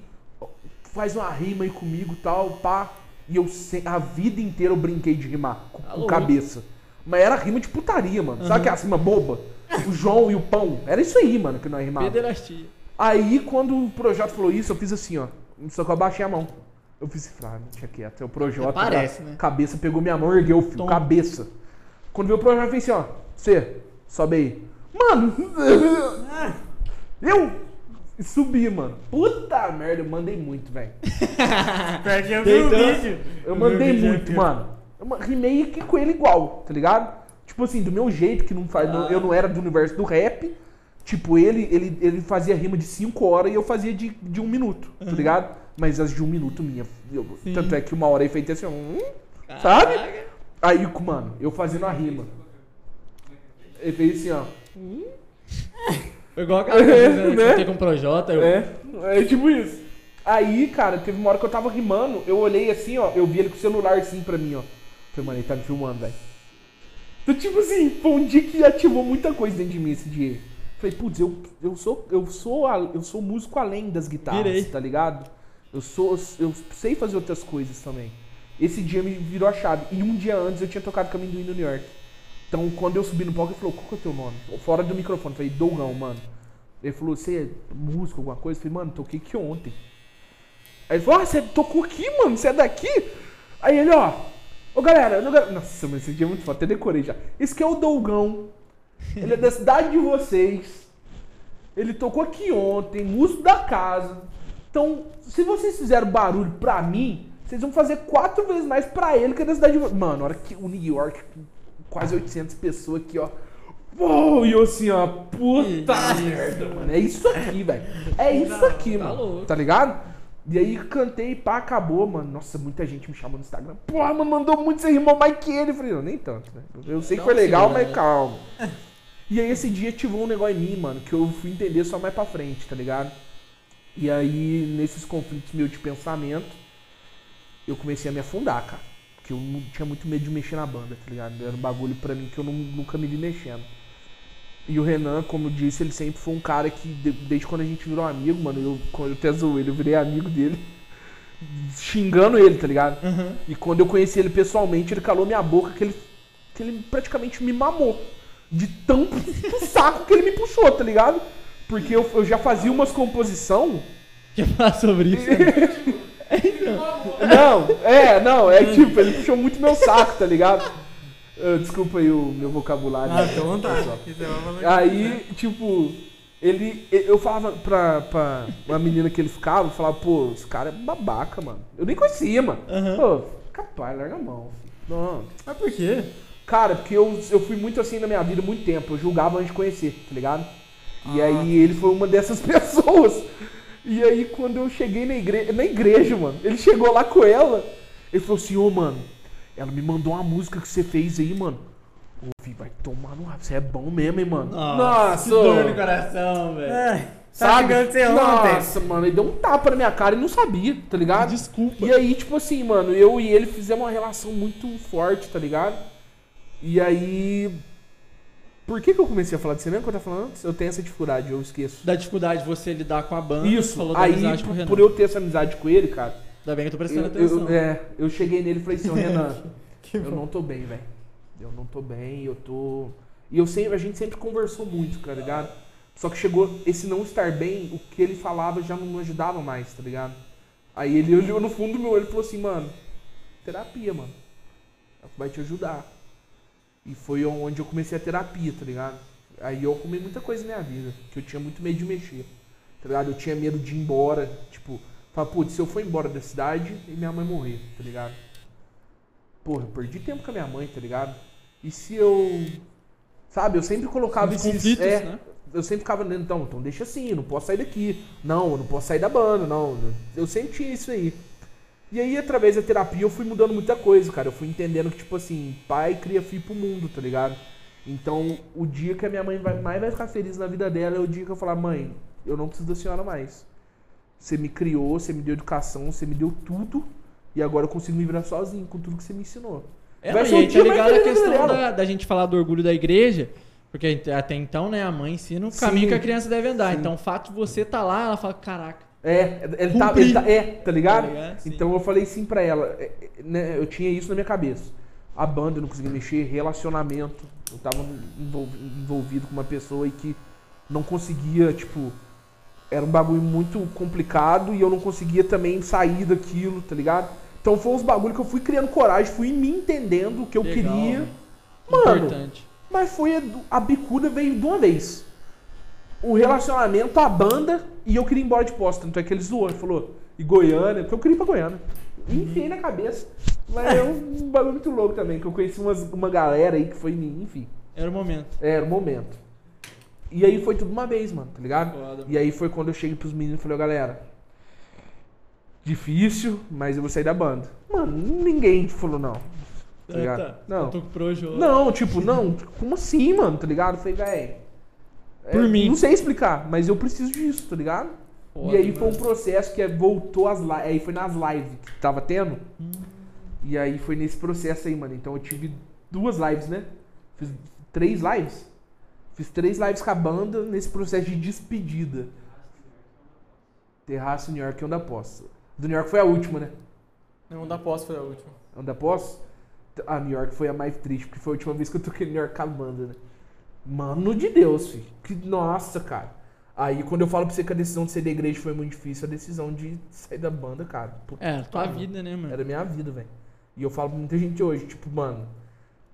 Faz uma rima aí comigo e tal, pá. E eu a vida inteira eu brinquei de rimar com, Tá cabeça. Mas era rima de putaria, mano. Sabe Aham. aquela rima boba? O João e o pão. Era isso aí, mano, que nós rimávamos. Pederastia. Aí, quando o Projota falou isso, eu fiz assim, ó. Só que eu abaixei a mão. Eu fiz assim, ah, não tinha quieto. É o Projota. Até parece, né? Cabeça pegou minha mão, ergueu, filho. Tom. Cabeça. Quando veio o Projota, eu fiz assim, ó. Você, sobe aí. Mano! [laughs] Eu subi, mano. Puta merda, eu mandei muito, velho. [laughs] Que vi o Deitou. vídeo. Eu mandei o muito, eu- mano. Eu rimei aqui com ele igual, tá ligado? Tipo assim, do meu jeito, que não faz. Ah. Eu não era do universo do rap. Tipo, ele, ele, ele fazia rima de 5 horas e eu fazia de, de um minuto, tá ligado? Mas as de um minuto minha. eu- tanto é que uma hora aí feita assim, hum, sabe? Aí, mano, eu fazendo a rima. Ele fez assim, ó. Foi igual aquela vez, né? [laughs] Né? Que eu com o Projota. Eu... É, é tipo isso. Aí, cara, teve uma hora que eu tava rimando, eu olhei assim, ó, eu vi ele com o celular assim pra mim, ó. Falei, mano, ele tá me filmando, velho. Então, tipo assim, foi um dia que ativou muita coisa dentro de mim esse dia. Falei, putz, eu, eu sou eu sou a- eu sou músico além das guitarras, Virei. tá ligado? Eu sou eu sei fazer outras coisas também. Esse dia me virou a chave. E um dia antes eu tinha tocado com Amendoim no New York. Então, quando eu subi no palco, ele falou, qual que é o teu nome? Fora do microfone. Eu falei, Dougão, mano. Ele falou, você é músico, alguma coisa? Eu falei, mano, toquei aqui ontem. Aí ele falou, ah, você tocou aqui, mano? Você é daqui? Aí ele, ó. Ô galera, não- nossa, mas esse dia é muito foda, até decorei já. Esse aqui é o Dougão. Ele é da [laughs] cidade de vocês. Ele tocou aqui ontem, músico da casa. Então, se vocês fizeram barulho pra mim, vocês vão fazer quatro vezes mais pra ele que é da cidade de. Mano, hora que o New York, quase 800 pessoas aqui, ó. Uou, e eu assim, ó, puta merda, mano. É isso aqui, velho. É isso aqui, tá mano. louco. Tá ligado? E aí cantei, pá, acabou, mano. Nossa, muita gente me chamou no Instagram. Pô, mano, mandou muito, você rimou mais que ele. Eu falei, não, nem tanto, né? Eu sei que foi legal, segurada. mas calma. E aí esse dia ativou um negócio em mim, mano, que eu fui entender só mais pra frente, tá ligado? E aí, nesses conflitos meus de pensamento, eu comecei a me afundar, cara. Porque eu não- tinha muito medo de mexer na banda, tá ligado? Era um bagulho pra mim que eu não- nunca me vi mexendo. E o Renan, como eu disse, ele sempre foi um cara que, de- desde quando a gente virou amigo, mano, eu, eu até zoei ele, eu virei amigo dele, xingando ele, tá ligado? Aham. E quando eu conheci ele pessoalmente, ele calou minha boca que ele, que ele praticamente me mamou. De tão [laughs] saco que ele me puxou, tá ligado? Porque eu, eu já fazia umas composição. [laughs] Quer falar sobre isso? [laughs] Não, é, não, é tipo, ele puxou muito meu saco, tá ligado? Ah, desculpa aí o meu vocabulário. Ah, vai falando Aí, tipo, ele. Eu falava pra, pra uma menina que ele ficava, eu falava, pô, esse cara é babaca, mano. Eu nem conhecia, mano. Aham. Pô, capaz, larga a mão. filho. Não. Mas por quê? Cara, porque eu, eu fui muito assim na minha vida muito tempo. Eu julgava antes de conhecer, tá ligado? E Ah, aí ele foi uma dessas [laughs] pessoas. E aí quando eu cheguei na igreja, na igreja, mano, ele chegou lá com ela. Ele falou assim, ô mano, ela me mandou uma música que você fez aí, mano. Ô, filho, vai tomar no rabo. Você é bom mesmo, hein, mano. que dor no coração, velho. É, tá Sabe? chegando você ontem. Nossa, mano, ele deu um tapa na minha cara e não sabia, tá ligado? Desculpa. E aí, tipo assim, mano, eu e ele fizemos uma relação muito forte, tá ligado? E aí. Por que, que eu comecei a falar? Você lembra que eu tava falando antes? Eu tenho essa dificuldade, eu esqueço. Da dificuldade de você lidar com a banda. Isso, Falou da aí, amizade com o por, Renan. por eu ter essa amizade com ele, cara, Ainda bem que eu tô prestando eu, atenção. eu- é, eu cheguei nele e falei assim, ô [laughs] Renan, eu não tô bem, velho. Eu não tô bem, eu tô. E eu sempre, a gente sempre conversou muito, tá ligado? Só que chegou esse não estar bem, o que ele falava já não ajudava mais, tá ligado? Aí ele [laughs] olhou no fundo do meu olho e falou assim, mano, terapia, mano. Vai te ajudar. E foi onde eu comecei a terapia, tá ligado? Aí eu arrumei muita coisa na minha vida, que eu tinha muito medo de mexer, tá ligado? Eu tinha medo de ir embora, tipo, falar, putz, se eu for embora da cidade e minha mãe morrer, tá ligado? Porra, eu perdi tempo com a minha mãe, tá ligado? E se eu. Sabe, eu sempre colocava Os esses. conflitos, é, né? Eu sempre ficava, então, então deixa assim, não posso sair daqui. Não, eu não posso sair da banda, não. Eu sempre tinha isso aí. E aí, através da terapia, eu fui mudando muita coisa, cara. Eu fui entendendo que, tipo assim, pai cria filho pro mundo, tá ligado? Então, o dia que a minha mãe vai, mais vai ficar feliz na vida dela é o dia que eu falar, mãe, eu não preciso da senhora mais. Você me criou, você me deu educação, você me deu tudo. E agora eu consigo me virar sozinho com tudo que você me ensinou. É, Vai ser e o aí tá ligado a questão da, da gente falar do orgulho da igreja, porque até então, né, a mãe ensina o Sim. caminho que a criança deve andar. Sim. Então, o fato de você tá lá, ela fala, caraca, É, ele tá, ele tá. É, tá ligado? Tá. Então eu falei sim pra ela. é, é, né, eu tinha isso na minha cabeça. A banda eu não conseguia mexer, relacionamento. Eu tava envol- envolvido com uma pessoa e que não conseguia, tipo. Era um bagulho muito complicado e eu não conseguia também sair daquilo, tá ligado? Então foi uns bagulho que eu fui criando coragem, fui me entendendo o que eu legal, queria. né? Mano, Importante. mas foi a, a bicuda veio de uma vez. O relacionamento, a banda, e eu queria ir embora de posta. Tanto é que ele zoou, ele falou, e Goiânia, porque eu queria ir pra Goiânia. E enfiei na cabeça. Mas é um [laughs] bagulho muito louco também, que eu conheci umas- uma galera aí que foi, enfim, Era o momento. era o momento. E aí foi tudo uma vez, mano, tá ligado? Foda. E aí foi quando eu cheguei pros meninos e falei, ó, galera, difícil, mas eu vou sair da banda. Mano, ninguém falou não. Tá ligado? Não. Eu tô com projo. Não, tipo, não, como assim, mano, tá ligado? Eu falei, velho. Por mim. Não sei explicar, mas eu preciso disso, tá ligado? Foda, e aí foi um processo que é- voltou às lives. Aí foi nas lives que tava tendo. Hum. E aí foi nesse processo aí, mano. Então eu tive duas lives, né? Fiz três lives. Fiz três lives com a banda nesse processo de despedida. Terraço New York e Onda Posse. Do New York foi a última, né? Não, da posse foi a última. Onda Posse? A New York foi a mais triste, porque foi a última vez que eu toquei New York com a banda, né? Mano de Deus, filho. Que, nossa, cara. Aí quando eu falo pra você que a decisão de ser da igreja foi muito difícil, a decisão de sair da banda, cara. puta É, tua vida, né, mano? Era minha vida, velho. E eu falo pra muita gente hoje, tipo, mano.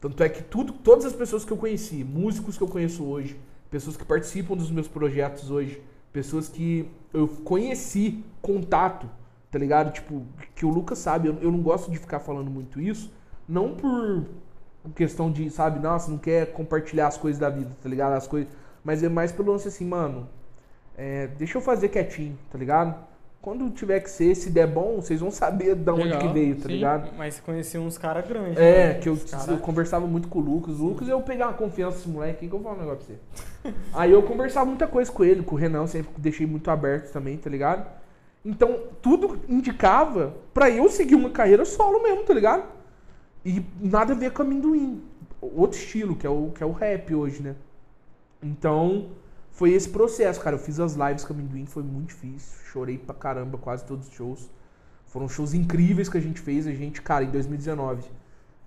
Tanto é que tudo, todas as pessoas que eu conheci, músicos que eu conheço hoje, pessoas que participam dos meus projetos hoje, pessoas que eu conheci, contato, tá ligado? Tipo, que o Lucas sabe, eu, eu não gosto de ficar falando muito isso, não por questão de, sabe, nossa, não quer compartilhar as coisas da vida, tá ligado? As coisas, mas é mais pelo lance assim, mano, é, deixa eu fazer quietinho, tá ligado? Quando tiver que ser, se der bom, vocês vão saber de onde Legal, que veio, tá sim. ligado? Mas você conhecia uns caras grandes. É, né? que eu, cara- eu conversava muito com o Lucas. O Lucas, eu pegar uma confiança nesse moleque, que eu vou falar um negócio pra você. [laughs] Aí eu conversava muita coisa com ele, com o Renan, sempre deixei muito aberto também, tá ligado? Então, tudo indicava pra eu seguir uma carreira solo mesmo, tá ligado? E nada a ver com amendoim. Outro estilo, que é o, que é o rap hoje, né? Então, foi esse processo, cara. Eu fiz as lives com amendoim, foi muito difícil. Chorei pra caramba quase todos os shows. Foram shows incríveis que a gente fez. A gente, cara, em 2019,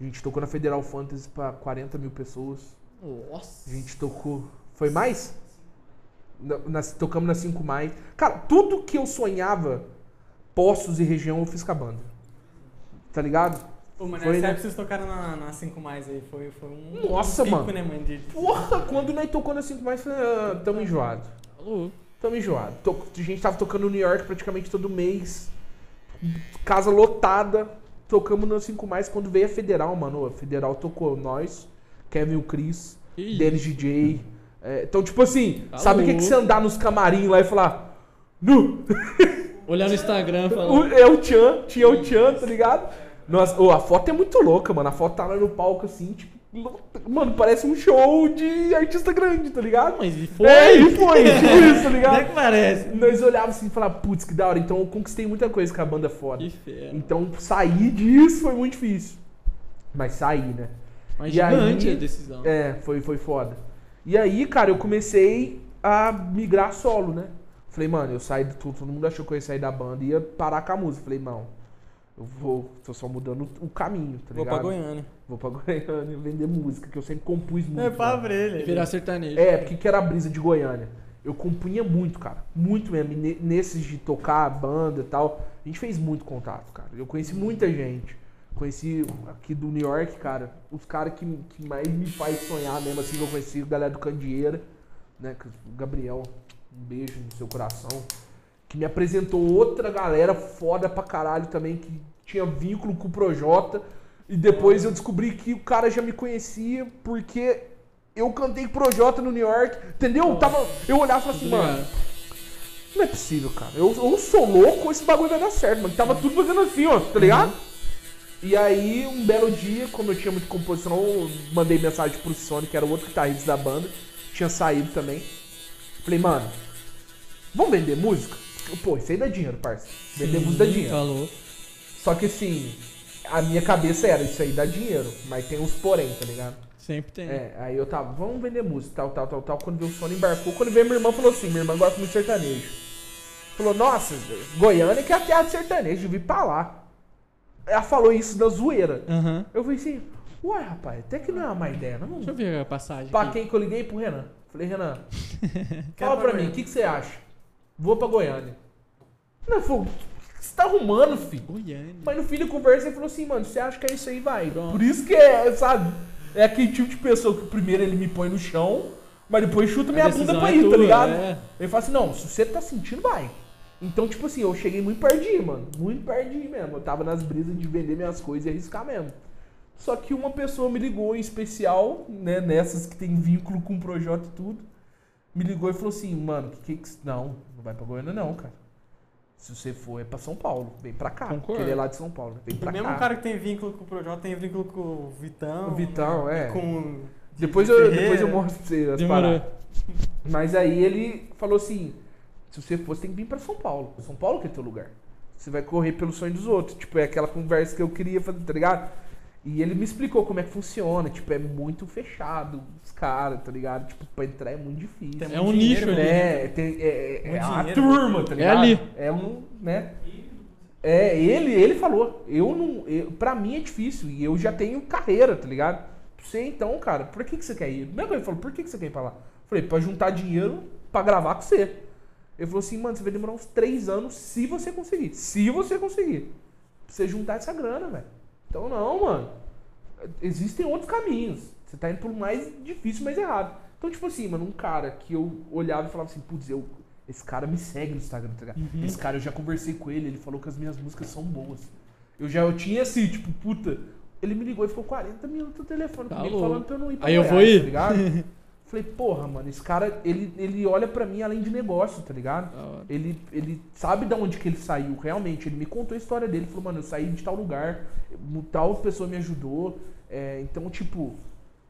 a gente tocou na Federal Fantasy pra 40 mil pessoas. Nossa. A gente tocou. Foi mais? Na- nas- tocamos na 5 mais. Cara, tudo que eu sonhava, Poços e região, eu fiz com a banda. Tá ligado? Pô, mas Foi, nessa né? época vocês tocaram na, na 5 mais aí. Foi, foi um. Nossa, um pico, mano. né, mano? De... Porra, quando nós tocou na 5 mais, foi, ah, tamo enjoado. Alô. Tamo enjoado. To- A gente tava tocando no New York praticamente todo mês. Casa lotada. Tocamos no 5 mais quando veio a Federal, mano. A Federal tocou nós, Kevin e o Chris, Dennis DJ. É, então, tipo assim, Tá sabe o que, que você andar nos camarim lá e falar. Nu! Olhar no Instagram e [laughs] O- falar. É o Tchan, tinha o Tchan, tá ligado? Nossa, ô, a foto é muito louca, mano. A foto tá lá no palco assim, tipo. Mano, parece um show de artista grande, tá ligado? Mas e foi? É, e foi, tipo [laughs] isso, tá Como é ligado? que parece? Nós olhávamos assim e falávamos, putz, que da hora. Então eu conquistei muita coisa com a banda foda. Que fera. Então sair disso foi muito difícil. Mas sair, né? Mas E aí- gigante a decisão. É, foi, foi foda. E aí, cara, eu comecei a migrar solo, né? Falei, mano, eu saí do tudo, todo mundo achou que eu ia sair da banda e ia parar com a música. Falei, não, eu vou, tô só mudando o caminho, tá Vou ligado? pra Goiânia. Vou pra Goiânia [laughs] vender música, que eu sempre compus muito. É pra mano. ele. Virar sertanejo. É, porque que era a brisa de Goiânia? Eu compunha muito, cara. Muito mesmo. E ne- nesses de tocar banda e tal, a gente fez muito contato, cara. Eu conheci muita gente. Conheci aqui do New York, cara, os caras que, que mais me faz sonhar mesmo, assim, que eu conheci a galera do Candeeira, né? Gabriel, um beijo no seu coração. Que me apresentou outra galera foda pra caralho também, que tinha vínculo com o Projota. E depois eu descobri que o cara já me conhecia porque eu cantei Projota no New York, entendeu? Eu, tava, eu olhava e falava assim, mano, não é possível, cara. Eu, eu sou louco, esse bagulho vai dar certo, mano. Tava tudo fazendo assim, ó, tá ligado? E aí, um belo dia, como eu tinha muita composição, eu mandei mensagem pro Sony, que era o outro guitarrista da banda, tinha saído também. Falei, mano, vamos vender música? Pô, isso aí dá dinheiro, parça. Vender Sim, música dá dinheiro. Falou. Só que assim, a minha cabeça era, isso aí dá dinheiro, mas tem uns porém, tá ligado? Sempre tem. É, aí eu tava, vamos vender música, tal, tal, tal, tal. Quando veio o Sony embarcou, quando veio minha irmã falou assim, minha irmã gosta muito de sertanejo. Falou, nossa, Goiânia que é a terra de sertanejo, eu vim pra lá. Ela falou isso da zoeira. Aham. Eu falei assim, uai, rapaz, até que não é uma má ideia, não. Deixa eu ver a passagem. Pra aqui. quem que eu liguei? Pro Renan. Falei, Renan, [laughs] fala pra mim, o que, que você acha? Vou pra Goiânia. Não, falou, o que você tá arrumando, filho? Goiânia. Mas no fim da conversa ele falou assim, mano, você acha que é isso aí, vai. Pronto. Por isso que é, sabe? É aquele tipo de pessoa que primeiro ele me põe no chão, mas depois chuta minha bunda pra é ir, tá tua, ligado? é. Ele fala assim, não, se você tá sentindo, vai. Então, tipo assim, eu cheguei muito ir, mano. Muito ir mesmo. Eu tava nas brisas de vender minhas coisas e arriscar mesmo. Só que uma pessoa me ligou em especial, né, nessas que tem vínculo com o projeto e tudo. Me ligou e falou assim, mano, que que... Não, não vai pra Goiânia não, cara. Se você for, é pra São Paulo. Vem pra cá. Concordo. Porque ele é lá de São Paulo. Vem O pra mesmo cá. cara que tem vínculo com o Projota tem vínculo com o Vitão. O Vitão, é. Com. Depois eu, Ferreira. depois eu mostro pra você as paradas. Mas aí ele falou assim: se você for, você tem que vir pra São Paulo. São Paulo que é teu lugar. Você vai correr pelo sonho dos outros. Tipo, é aquela conversa que eu queria fazer, tá ligado? E ele me explicou como é que funciona. Tipo, é muito fechado os caras, tá ligado? Tipo, pra entrar é muito difícil. Tem É um nicho dinheiro, ali, né? É, tem, é, é, é a turma, tá É ligado? ali. É um, né? É, ele, ele falou. Eu não. Eu, pra mim é difícil. E eu já tenho carreira, tá ligado? Você então, cara, por que, que você quer ir? Primeiro ele falou, por que, que você quer ir pra lá? Falei, pra juntar dinheiro pra gravar com você. Ele falou assim, mano, você vai demorar uns três anos se você conseguir. Se você conseguir. Pra você juntar essa grana, velho. Então não, mano. Existem outros caminhos. Você tá indo pro mais difícil, mas errado. Então, tipo assim, mano, um cara que eu olhava e falava assim, putz, eu. Esse cara me segue no Instagram, tá ligado? Uhum. Esse cara eu já conversei com ele, ele falou que as minhas músicas são boas. Eu já eu tinha assim, tipo, puta. Ele me ligou e ficou 40 minutos no telefone Tá comigo louco. falando pra eu não ir pra Aí eu Goiás, vou ir. tá ligado? [laughs] Falei, porra, mano, esse cara, ele, ele olha pra mim além de negócio, tá ligado? Hora. Ele, ele sabe de onde que ele saiu, realmente. Ele me contou a história dele. Falou, mano, eu saí de tal lugar, tal pessoa me ajudou. É, então, tipo,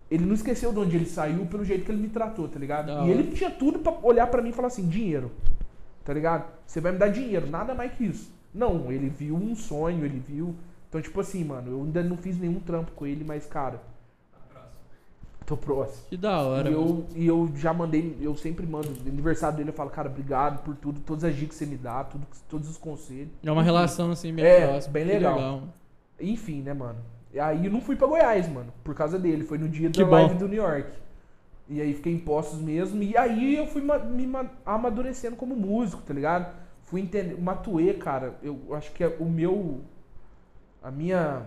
ele não esqueceu de onde ele saiu pelo jeito que ele me tratou, tá ligado? Da e ele tinha tudo pra olhar pra mim e falar assim: dinheiro, tá ligado? Você vai me dar dinheiro, nada mais que isso. Não, ele viu um sonho, ele viu. Então, tipo assim, mano, eu ainda não fiz nenhum trampo com ele, mas, cara. Tô próximo. Que da hora. E eu, e eu já mandei, eu sempre mando, aniversário dele eu falo, cara, obrigado por tudo, todas as dicas que você me dá, tudo, todos os conselhos. É uma relação assim bem É, próxima. bem legal. mano. Enfim, né, mano? E aí eu não fui pra Goiás, mano, por causa dele. Foi no dia Que da bom. live do New York. E aí fiquei em postos mesmo. E aí eu fui me ma- amadurecendo como músico, tá ligado? Fui entender. Matuê, cara, eu acho que é o meu. A minha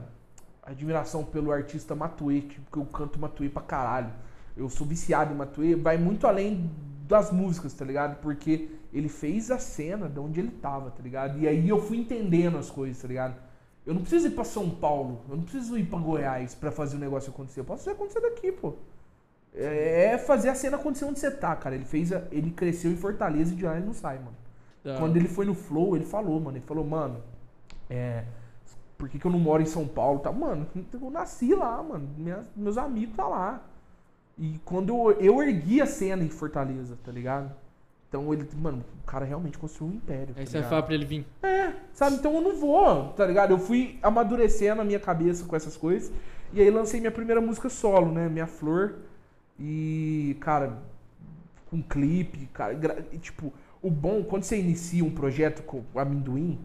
admiração pelo artista Matuê, tipo, que eu canto Matuê pra caralho. Eu sou viciado em Matuê, vai muito além das músicas, tá ligado? Porque ele fez a cena de onde ele tava, tá ligado? E aí eu fui entendendo as coisas, tá ligado? Eu não preciso ir pra São Paulo, eu não preciso ir pra Goiás pra fazer o negócio acontecer. Eu posso fazer acontecer daqui, pô. É fazer a cena acontecer onde você tá, cara. Ele fez, a- ele cresceu em Fortaleza e de lá ele não sai, mano. Da Quando ele foi no Flow, ele falou, mano. Ele falou, mano, é. Por que, que eu não moro em São Paulo? Tá, mano, eu nasci lá, mano. Minhas- meus amigos tá lá. E quando eu, eu ergui a cena em Fortaleza, tá ligado? Então ele, mano, o cara realmente construiu um império. tá Aí você ligado? fala pra ele vir. É, Sabe? Então eu não vou, tá ligado? Eu fui amadurecendo a minha cabeça com essas coisas. E aí lancei minha primeira música solo, né? Minha Flor. E, cara, com clipe, cara. e, tipo, o bom, quando você inicia um projeto com o amendoim,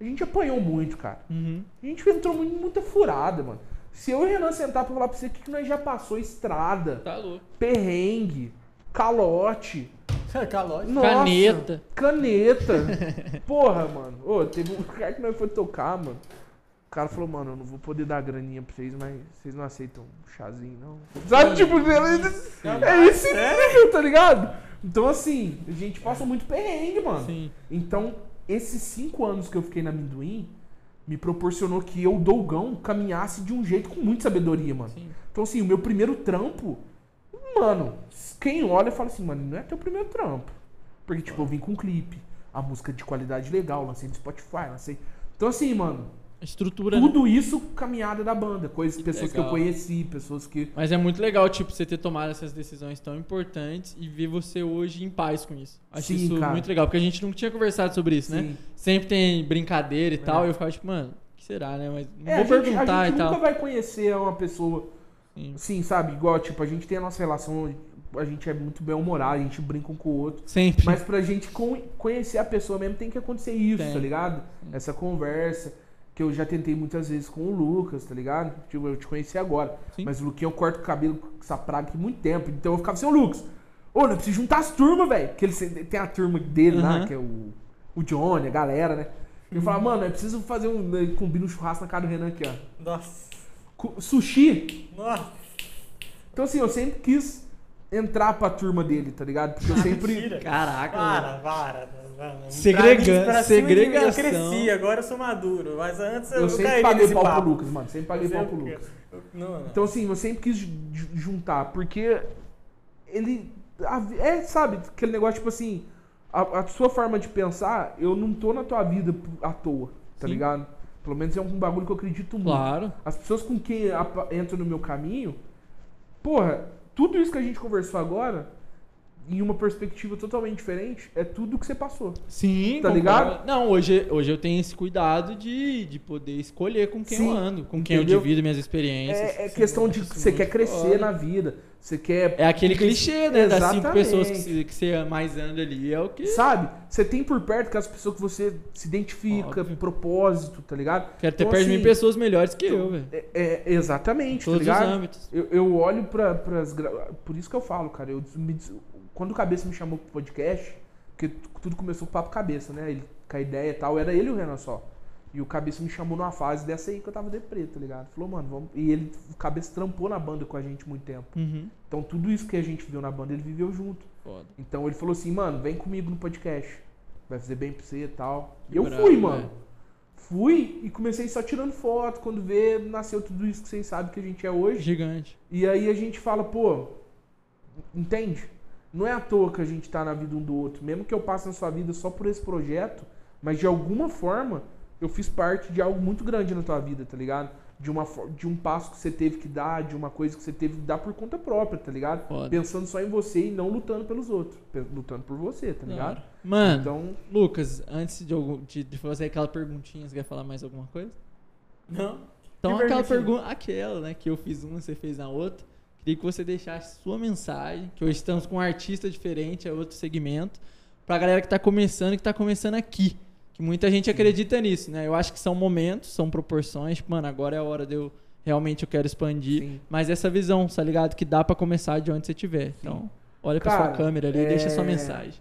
a gente apanhou muito, cara. Uhum. A gente entrou muito, muita furada, mano. Se eu e o Renan sentar pra falar pra você o que, que nós já passou, estrada, Tá louco. perrengue, calote, Calote. nossa, Caneta. Caneta. [laughs] Porra, mano. Ô, teve um cara que nós foi tocar, mano. O cara falou, mano, eu não vou poder dar graninha pra vocês, mas vocês não aceitam um chazinho, não. Sabe, tipo, é esse nível, tá ligado? Então, assim, a gente passa muito perrengue, mano. Sim. Então, esses cinco anos que eu fiquei na Amendoim me proporcionou que eu, Dougão, caminhasse de um jeito com muita sabedoria, mano. Sim. Então, assim, o meu primeiro trampo, mano, quem olha fala assim, mano, não é teu primeiro trampo. Porque, tipo, eu vim com um clipe, a música de qualidade legal, lancei no Spotify, lancei. Então, assim, mano, Estrutura. né? tudo isso caminhada da banda, coisas, pessoas que eu legal. conheci, pessoas que. Mas é muito legal, tipo, você ter tomado essas decisões tão importantes e ver você hoje em paz com isso. Acho Sim, isso cara. muito legal, porque a gente não tinha conversado sobre isso, né? Sim. Sempre tem brincadeira e tal, e eu ficava tipo, mano, o que será, né? Mas não É, vou a gente, perguntar a gente e tal. nunca vai conhecer uma pessoa Sim. Sim, sabe? Igual, tipo, a gente tem a nossa relação, a gente é muito bem humorado, a gente brinca um com o outro. Sempre. Mas pra gente con- conhecer a pessoa mesmo tem que acontecer isso, Tem. tá ligado? Essa conversa. Que eu já tentei muitas vezes com o Lucas, tá ligado? Tipo, eu te conheci agora. Sim. Mas o Luquinha eu corto o cabelo com essa praga aqui há muito tempo. Então eu ficava assim, ô Lucas, ô, não preciso juntar as turmas, velho. Porque ele tem a turma dele lá, Aham. que é o, o Johnny, a galera, né? Eu falava, mano, eu preciso fazer um. né, Combina um churrasco na casa do Renan aqui, ó. Nossa. Sushi, Nossa. então, assim, eu sempre quis entrar pra turma dele, tá ligado? Porque eu sempre. Mentira. Caraca, mano. Para, para. Mano, Segrega- pra mim, Eu segregação. cresci, agora eu sou maduro. Mas antes eu, Eu sempre caí paguei pau papo. pro Lucas, mano. Sempre paguei pau pro Sempre- Lucas. eu- Não, não. Então, assim, eu sempre quis ju- ju- juntar, porque ele. É, sabe, aquele negócio, tipo assim, a, a sua forma de pensar, eu não tô na tua vida à toa, tá Sim. ligado? Pelo menos é um bagulho que eu acredito muito. Claro. As pessoas com quem entram no meu caminho, porra, tudo isso que a gente conversou agora, em uma perspectiva totalmente diferente, é tudo que você passou. Sim, Tá concordo. ligado? Não, hoje, hoje eu tenho esse cuidado de, de poder escolher com quem Sim, eu ando, com quem entendeu? eu divido minhas experiências. É, é questão de Isso você muito quer crescer foda. na vida. Você quer. É aquele clichê, né? Das cinco Exatamente. pessoas que, você- que você mais anda ali. É o que. Sabe? Você tem por perto aquelas pessoas que você se identifica, Óbvio. propósito, tá ligado? Quero ter Então, perto de mim assim, pessoas melhores que eu, velho. É, é, exatamente, Todos tá os ligado? âmbitos. Eu, eu olho pra, pras. Por isso que eu falo, cara. Eu, me quando o Cabeça me chamou pro podcast, porque tudo começou com o papo Cabeça, né? Ele, com a ideia e tal, era ele e o Renan só. E o Cabeça me chamou numa fase dessa aí que eu tava deprê, tá ligado? Falou, mano, vamos. E ele, o Cabeça trampou na banda com a gente muito tempo. Uhum. Então tudo isso que a gente viu na banda, ele viveu junto. Foda. Então ele falou assim, mano, vem comigo no podcast. Vai fazer bem pra você e tal. E eu bravo, fui, né? mano. Fui e comecei só tirando foto. Quando vê, nasceu tudo isso que vocês sabem que a gente é hoje. Gigante. E aí a gente fala, pô, entende? Não é à toa que a gente tá na vida um do outro. Mesmo que eu passe na sua vida só por esse projeto, mas de alguma forma eu fiz parte de algo muito grande na tua vida, tá ligado? De, uma, de um passo que você teve que dar, de uma coisa que você teve que dar por conta própria, tá ligado? Foda. Pensando só em você e não lutando pelos outros. Lutando por você, tá ligado? Claro. Mano, Então, Lucas, antes de, algum- de, de fazer aquela perguntinha, você quer falar mais alguma coisa? Não? Então, Que aquela pergunta, aquela, né, que eu fiz uma, você fez na outra. Queria que você deixasse sua mensagem, que hoje estamos com um artista diferente, é outro segmento, pra galera que tá começando e que tá começando aqui. Que muita gente acredita nisso, né? Eu acho que são momentos, são proporções. Mano, agora é a hora de eu realmente eu quero expandir. Sim. Mas essa visão, tá ligado? Que dá pra começar de onde você estiver. Então, olha pra Cara, sua câmera ali e deixa sua é- mensagem.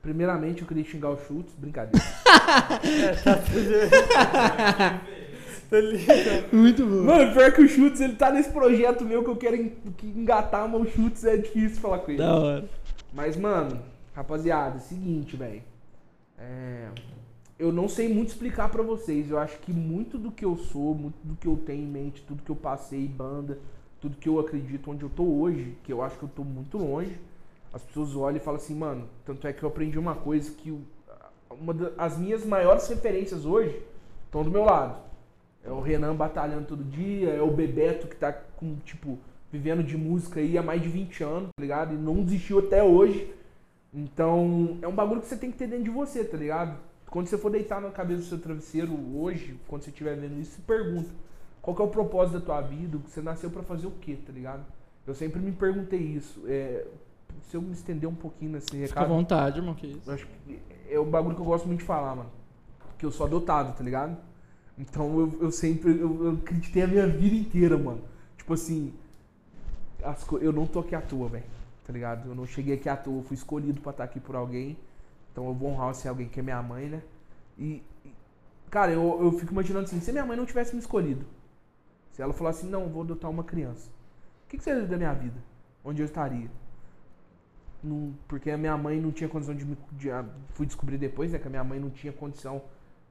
primeiramente eu queria xingar o Schultz, brincadeira. [laughs] [laughs] Ligado. Muito bom. Mano, pior que o Schultz, ele tá nesse projeto meu que eu quero en- que engatar, mas o Schultz é difícil falar com ele. Da hora. Mas, mano, rapaziada, é o seguinte, velho. É, eu não sei muito explicar pra vocês. Eu acho que muito do que eu sou, muito do que eu tenho em mente, tudo que eu passei, banda, tudo que eu acredito onde eu tô hoje, que eu acho que eu tô muito longe, as pessoas olham e falam assim, mano, tanto é que eu aprendi uma coisa que uma das minhas maiores referências hoje estão do meu lado. É o Renan batalhando todo dia, é o Bebeto que tá com, tipo, vivendo de música aí há mais de 20 anos, tá ligado? E não desistiu até hoje. Então, é um bagulho que você tem que ter dentro de você, tá ligado? quando você for deitar na cabeça do seu travesseiro hoje, quando você estiver vendo isso, se pergunta qual que é o propósito da tua vida, você nasceu para fazer o quê, tá ligado? Eu sempre me perguntei isso. É, se eu me estender um pouquinho nesse recado. Fica à vontade, irmão, que isso. Acho que é um bagulho que eu gosto muito de falar, mano. Que eu sou adotado, tá ligado? Então eu, eu sempre, eu, eu acreditei a minha vida inteira, mano. Tipo assim, as eu não tô aqui à toa, velho. Tá ligado? Eu não cheguei aqui à toa, fui escolhido pra estar aqui por alguém. Então eu vou honrar esse alguém que é minha mãe, né? E, e- cara, eu, eu fico imaginando assim, se minha mãe não tivesse me escolhido, se ela falasse assim, não, vou adotar uma criança, o que, que seria da minha vida? Onde eu estaria? Não- porque a minha mãe não tinha condição de me. De, ah, fui descobrir depois, né? Que a minha mãe não tinha condição.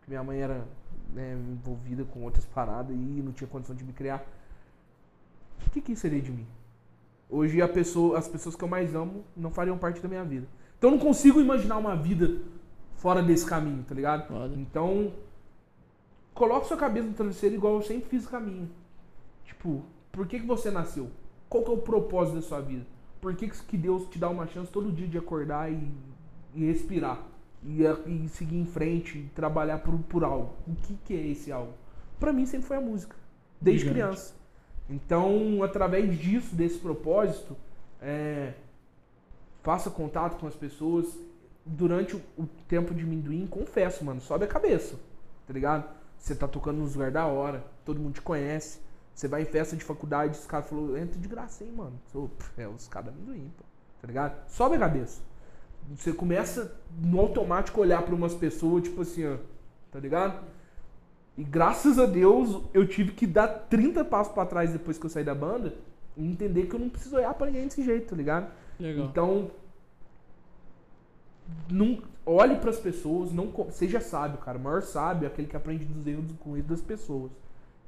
Que minha mãe era né, envolvida com outras paradas e não tinha condição de me criar. O que, que seria de mim? Hoje a pessoa, as pessoas que eu mais amo não fariam parte da minha vida. Então eu não consigo imaginar uma vida fora desse caminho, tá ligado? Então, coloque sua cabeça no travesseiro igual eu sempre fiz o caminho. Tipo, por que, que você nasceu? Qual que é o propósito da sua vida? Por que, que Deus te dá uma chance todo dia de acordar e, e respirar? E, e seguir em frente e trabalhar por, por algo? O que, que é esse algo? Pra mim sempre foi a música. Desde Gigante. criança. Então, através disso, desse propósito, é, faça contato com as pessoas. Durante o, o tempo de Minduim, confesso, mano, sobe a cabeça, tá ligado? Você tá tocando nos lugares da hora, todo mundo te conhece. Você vai em festa de faculdade, os caras falaram, entra de graça, hein, mano. Sou, é os caras da Minduim, pô, tá ligado? Sobe a cabeça. Você começa no automático olhar pra umas pessoas, tipo assim, ó, tá ligado? E graças a Deus eu tive que dar 30 passos pra trás depois que eu saí da banda e entender que eu não preciso olhar pra ninguém desse jeito, tá ligado? Legal. Então, não olhe pras pessoas, não seja sábio, cara. O maior sábio é aquele que aprende dos erros com erros das pessoas.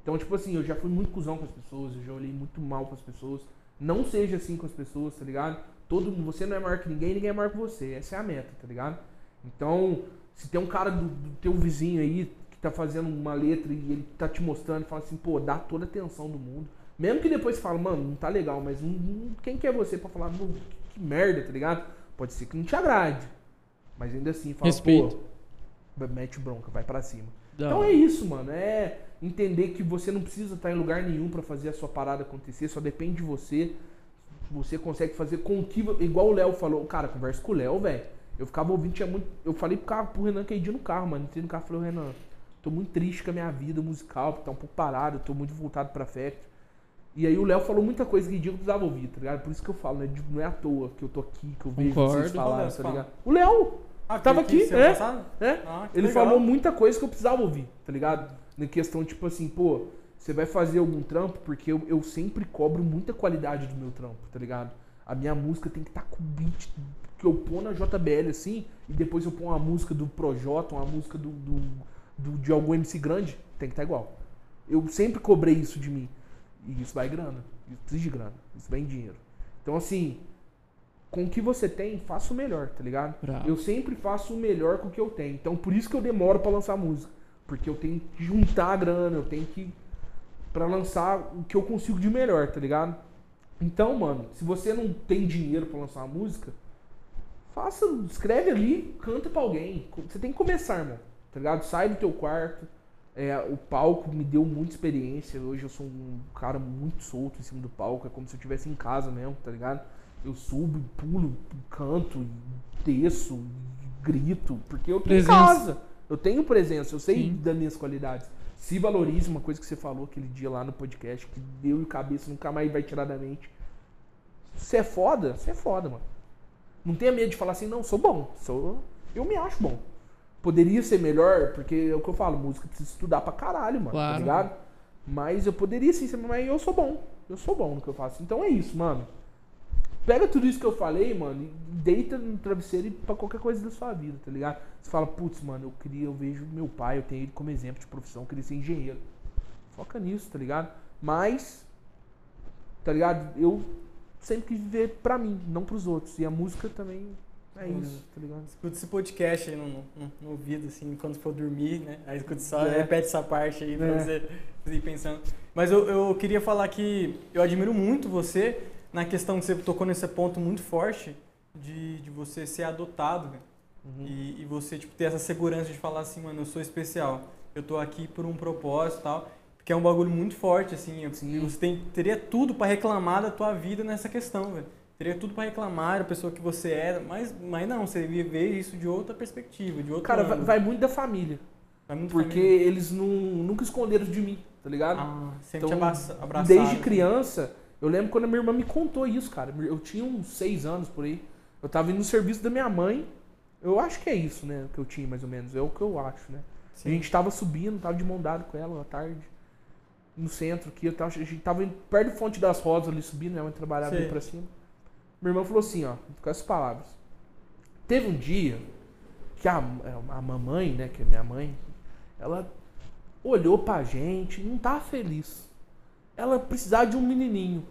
Então, tipo assim, eu já fui muito cuzão com as pessoas, eu já olhei muito mal com as pessoas. Não seja assim com as pessoas, tá ligado? Todo mundo, você não é maior que ninguém, ninguém é maior que você. Essa é a meta, tá ligado? Então, se tem um cara do, do teu vizinho aí que tá fazendo uma letra e ele tá te mostrando e fala assim, pô, dá toda a atenção do mundo. Mesmo que depois você fala, mano, não tá legal, mas não- não- quem que é você pra falar, "Não, que, que merda, tá ligado? Pode ser que não te agrade. Mas ainda assim, fala, Respeito. pô, mete bronca, vai pra cima. Da Então é isso, mano. É entender que você não precisa estar em lugar nenhum pra fazer a sua parada acontecer, só depende de você. Você consegue fazer com que. Igual o Léo falou, cara, conversa com o Léo, velho. Eu ficava ouvindo, tinha muito. Eu falei pro, carro, pro Renan que ia dia no carro, mano. Entrei no carro e falei, Renan, tô muito triste com a minha vida musical, porque tá um pouco parado, eu tô muito voltado pra festa. E aí o Léo falou muita coisa que dia eu precisava ouvir, tá ligado? Por isso que eu falo, né? de- Não é à toa que eu tô aqui, que eu vejo Concordo. vocês falarem, tá ligado? O Léo! Ah, Tava aqui, semana é? É? Ah, Ele legal. falou muita coisa que eu precisava ouvir, tá ligado? Na questão, tipo assim, pô, você vai fazer algum trampo, porque eu, eu sempre cobro muita qualidade do meu trampo, tá ligado? A minha música tem que estar com o beat que eu pôr na JBL assim, e depois eu pôr uma música do Projota, uma música do, do, do- de algum MC grande, tem que estar igual. Eu sempre cobrei isso de mim. E isso vai grana. Isso precisa de grana. Isso vem dinheiro. Então, assim, com o que você tem, faça o melhor, tá ligado? Bravo. Eu sempre faço o melhor com o que eu tenho. Então, por isso que eu demoro pra lançar música. Porque eu tenho que juntar a grana, eu tenho que. Pra lançar o que eu consigo de melhor, tá ligado? Então, mano, se você não tem dinheiro pra lançar uma música, faça, escreve ali, canta pra alguém. Você tem que começar, irmão. Tá ligado? Sai do teu quarto. É, o palco me deu muita experiência. Hoje eu sou um cara muito solto em cima do palco. É como se eu estivesse em casa mesmo, tá ligado? Eu subo, pulo, canto, desço, grito. Porque eu tô Presença. casa. Eu tenho presença, eu sei Sim. das minhas qualidades. Se valorize, uma coisa que você falou aquele dia lá no podcast, que deu e cabeça nunca mais vai tirar da mente. Você é foda? Você é foda, mano. Não tenha medo de falar assim, não, sou bom. Sou... Eu me acho bom. Poderia ser melhor, porque é o que eu falo, música precisa estudar pra caralho, mano. Claro. Tá ligado? Mas eu poderia sim ser, mas eu sou bom. Eu sou bom no que eu faço. Então é isso, mano. Pega tudo isso que eu falei, mano, e deita no travesseiro e pra qualquer coisa da sua vida, tá ligado? Você fala, putz, mano, eu queria, eu vejo meu pai, eu tenho ele como exemplo de profissão, eu queria ser engenheiro. Foca nisso, tá ligado? Mas, tá ligado? Eu sempre quis viver pra mim, não pros outros. E a música também é Uhum. isso, tá ligado? Escuta esse podcast aí no, no, no ouvido, assim, quando for dormir, né? Aí escuta só, É. repete essa parte aí pra É. você, você ir pensando. Mas eu, eu queria falar que eu admiro muito você na questão que você tocou nesse ponto muito forte de, de você ser adotado. Uhum. E, e você, tipo, ter essa segurança de falar assim, mano, eu sou especial. Eu tô aqui por um propósito e tal. Porque é um bagulho muito forte, assim. Sim. Você tem, teria tudo pra reclamar da tua vida nessa questão, velho. Teria tudo pra reclamar da pessoa que você é, mas, mas não, você ia ver isso de outra perspectiva, de outro Cara, vai, vai muito da família. Vai muito Porque família. eles não, nunca esconderam de mim, tá ligado? Ah, sempre Então, te abraça, abraçaram. Desde criança, eu lembro quando a minha irmã me contou isso, cara. Eu tinha uns seis anos por aí. Eu tava indo no serviço da minha mãe. Eu acho que é isso, né? Que eu tinha mais ou menos. É o que eu acho, né? Sim. A gente tava subindo, tava de mão dada com ela à tarde. No centro aqui, eu tava, a gente tava indo perto do Fonte das Rosas ali subindo, minha mãe trabalhava ali pra cima. Minha irmã falou assim, ó, com essas palavras. Teve um dia que a, a mamãe, né, que é minha mãe, ela olhou pra gente, não tava feliz. Ela precisava de um menininho.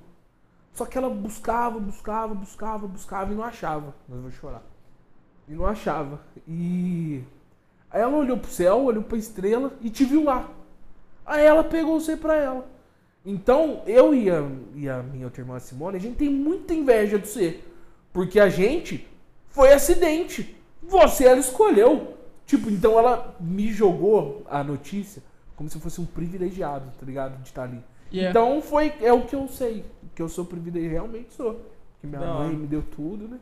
Só que ela buscava, buscava, buscava, buscava e não achava. Mas eu vou chorar. E não achava. E aí ela olhou pro céu, olhou pra estrela e te viu lá. Aí ela pegou você pra ela. Então, eu e a, e a minha outra irmã Simone, a gente tem muita inveja de você. Porque a gente foi acidente. Você ela escolheu. Tipo, então ela me jogou a notícia como se eu fosse um privilegiado, tá ligado? De estar ali. Yeah. Então foi, é o que eu sei. Que eu sou privilegiado, realmente sou. Que minha Da mãe hora. me deu tudo, né?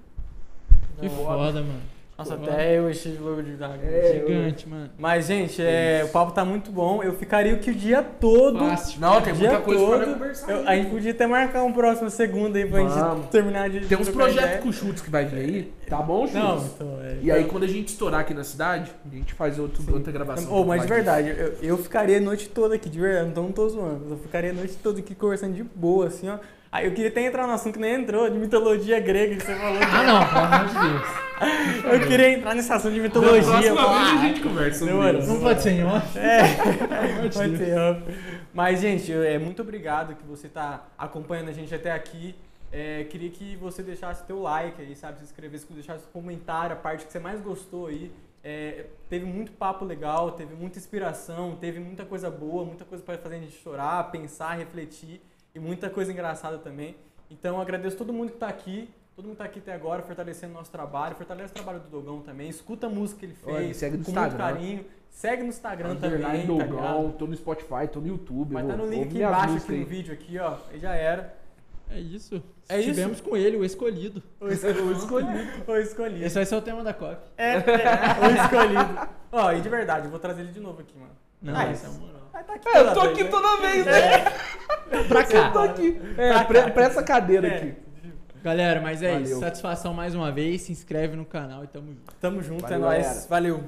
que foda, mano. Nossa, Pô, até eu enchi de logo de dar. É, eu- Gigante, mano. Mas, gente, é, o papo tá muito bom. Eu ficaria aqui o dia todo. Fácil. Não, tem o muita dia coisa pra todo. conversar. Eu- a gente podia até marcar um próximo segundo aí pra Vamos. gente terminar de. Tem uns projetos ideia. com chutes que vai vir aí. Tá bom, chutes? Não, então. É, E aí, quando a gente estourar aqui na cidade, a gente faz outro, outra gravação. Ô, mas de verdade, eu, eu ficaria a noite toda aqui, de verdade, então não tô zoando. Eu ficaria a noite toda aqui conversando de boa, assim, ó. Aí eu queria até entrar no assunto que nem entrou, de mitologia grega que você falou. Ah, não, pelo amor de Deus. Eu queria entrar nesse assunto de mitologia. próxima falar, vez a gente conversa sobre Demorou. isso. Não pode ser em off? É, [laughs] pode ser, ó. Mas, gente, é, muito obrigado que você tá acompanhando a gente até aqui. É, queria que você deixasse teu like aí, sabe? Se inscrevesse, deixasse um comentário, a parte que você mais gostou aí. É, teve muito papo legal, teve muita inspiração, teve muita coisa boa, muita coisa para fazer a gente chorar, pensar, refletir e muita coisa engraçada também. Então, agradeço todo mundo que tá aqui. Todo mundo tá aqui até agora, fortalecendo nosso trabalho, fortalece o trabalho do Dogão também, escuta a música que ele fez, Olha, segue no com muito Instagram. carinho, segue no Instagram Underline também, tá Dogão, ligado? tô no Spotify, tô no YouTube. Vai estar eu- no link aqui embaixo aqui no vídeo aqui, ó. E já era. É isso. É isso? Estivemos com ele, o escolhido. O escolhido. [laughs] O escolhido. Esse vai ser o tema da COP. É, é, o escolhido. Ó, e de verdade, eu vou trazer ele de novo aqui, mano. Não, Ah, é isso. a moral. Tá aqui É, eu tô vez, aqui né? toda vez, né? Pra cá. Eu tô aqui. É, Pra pra, essa cadeira É. aqui. Galera, mas é Valeu. isso. Satisfação mais uma vez. Se inscreve no canal e tamo junto. Tamo junto, Valeu, é nóis. galera. Valeu.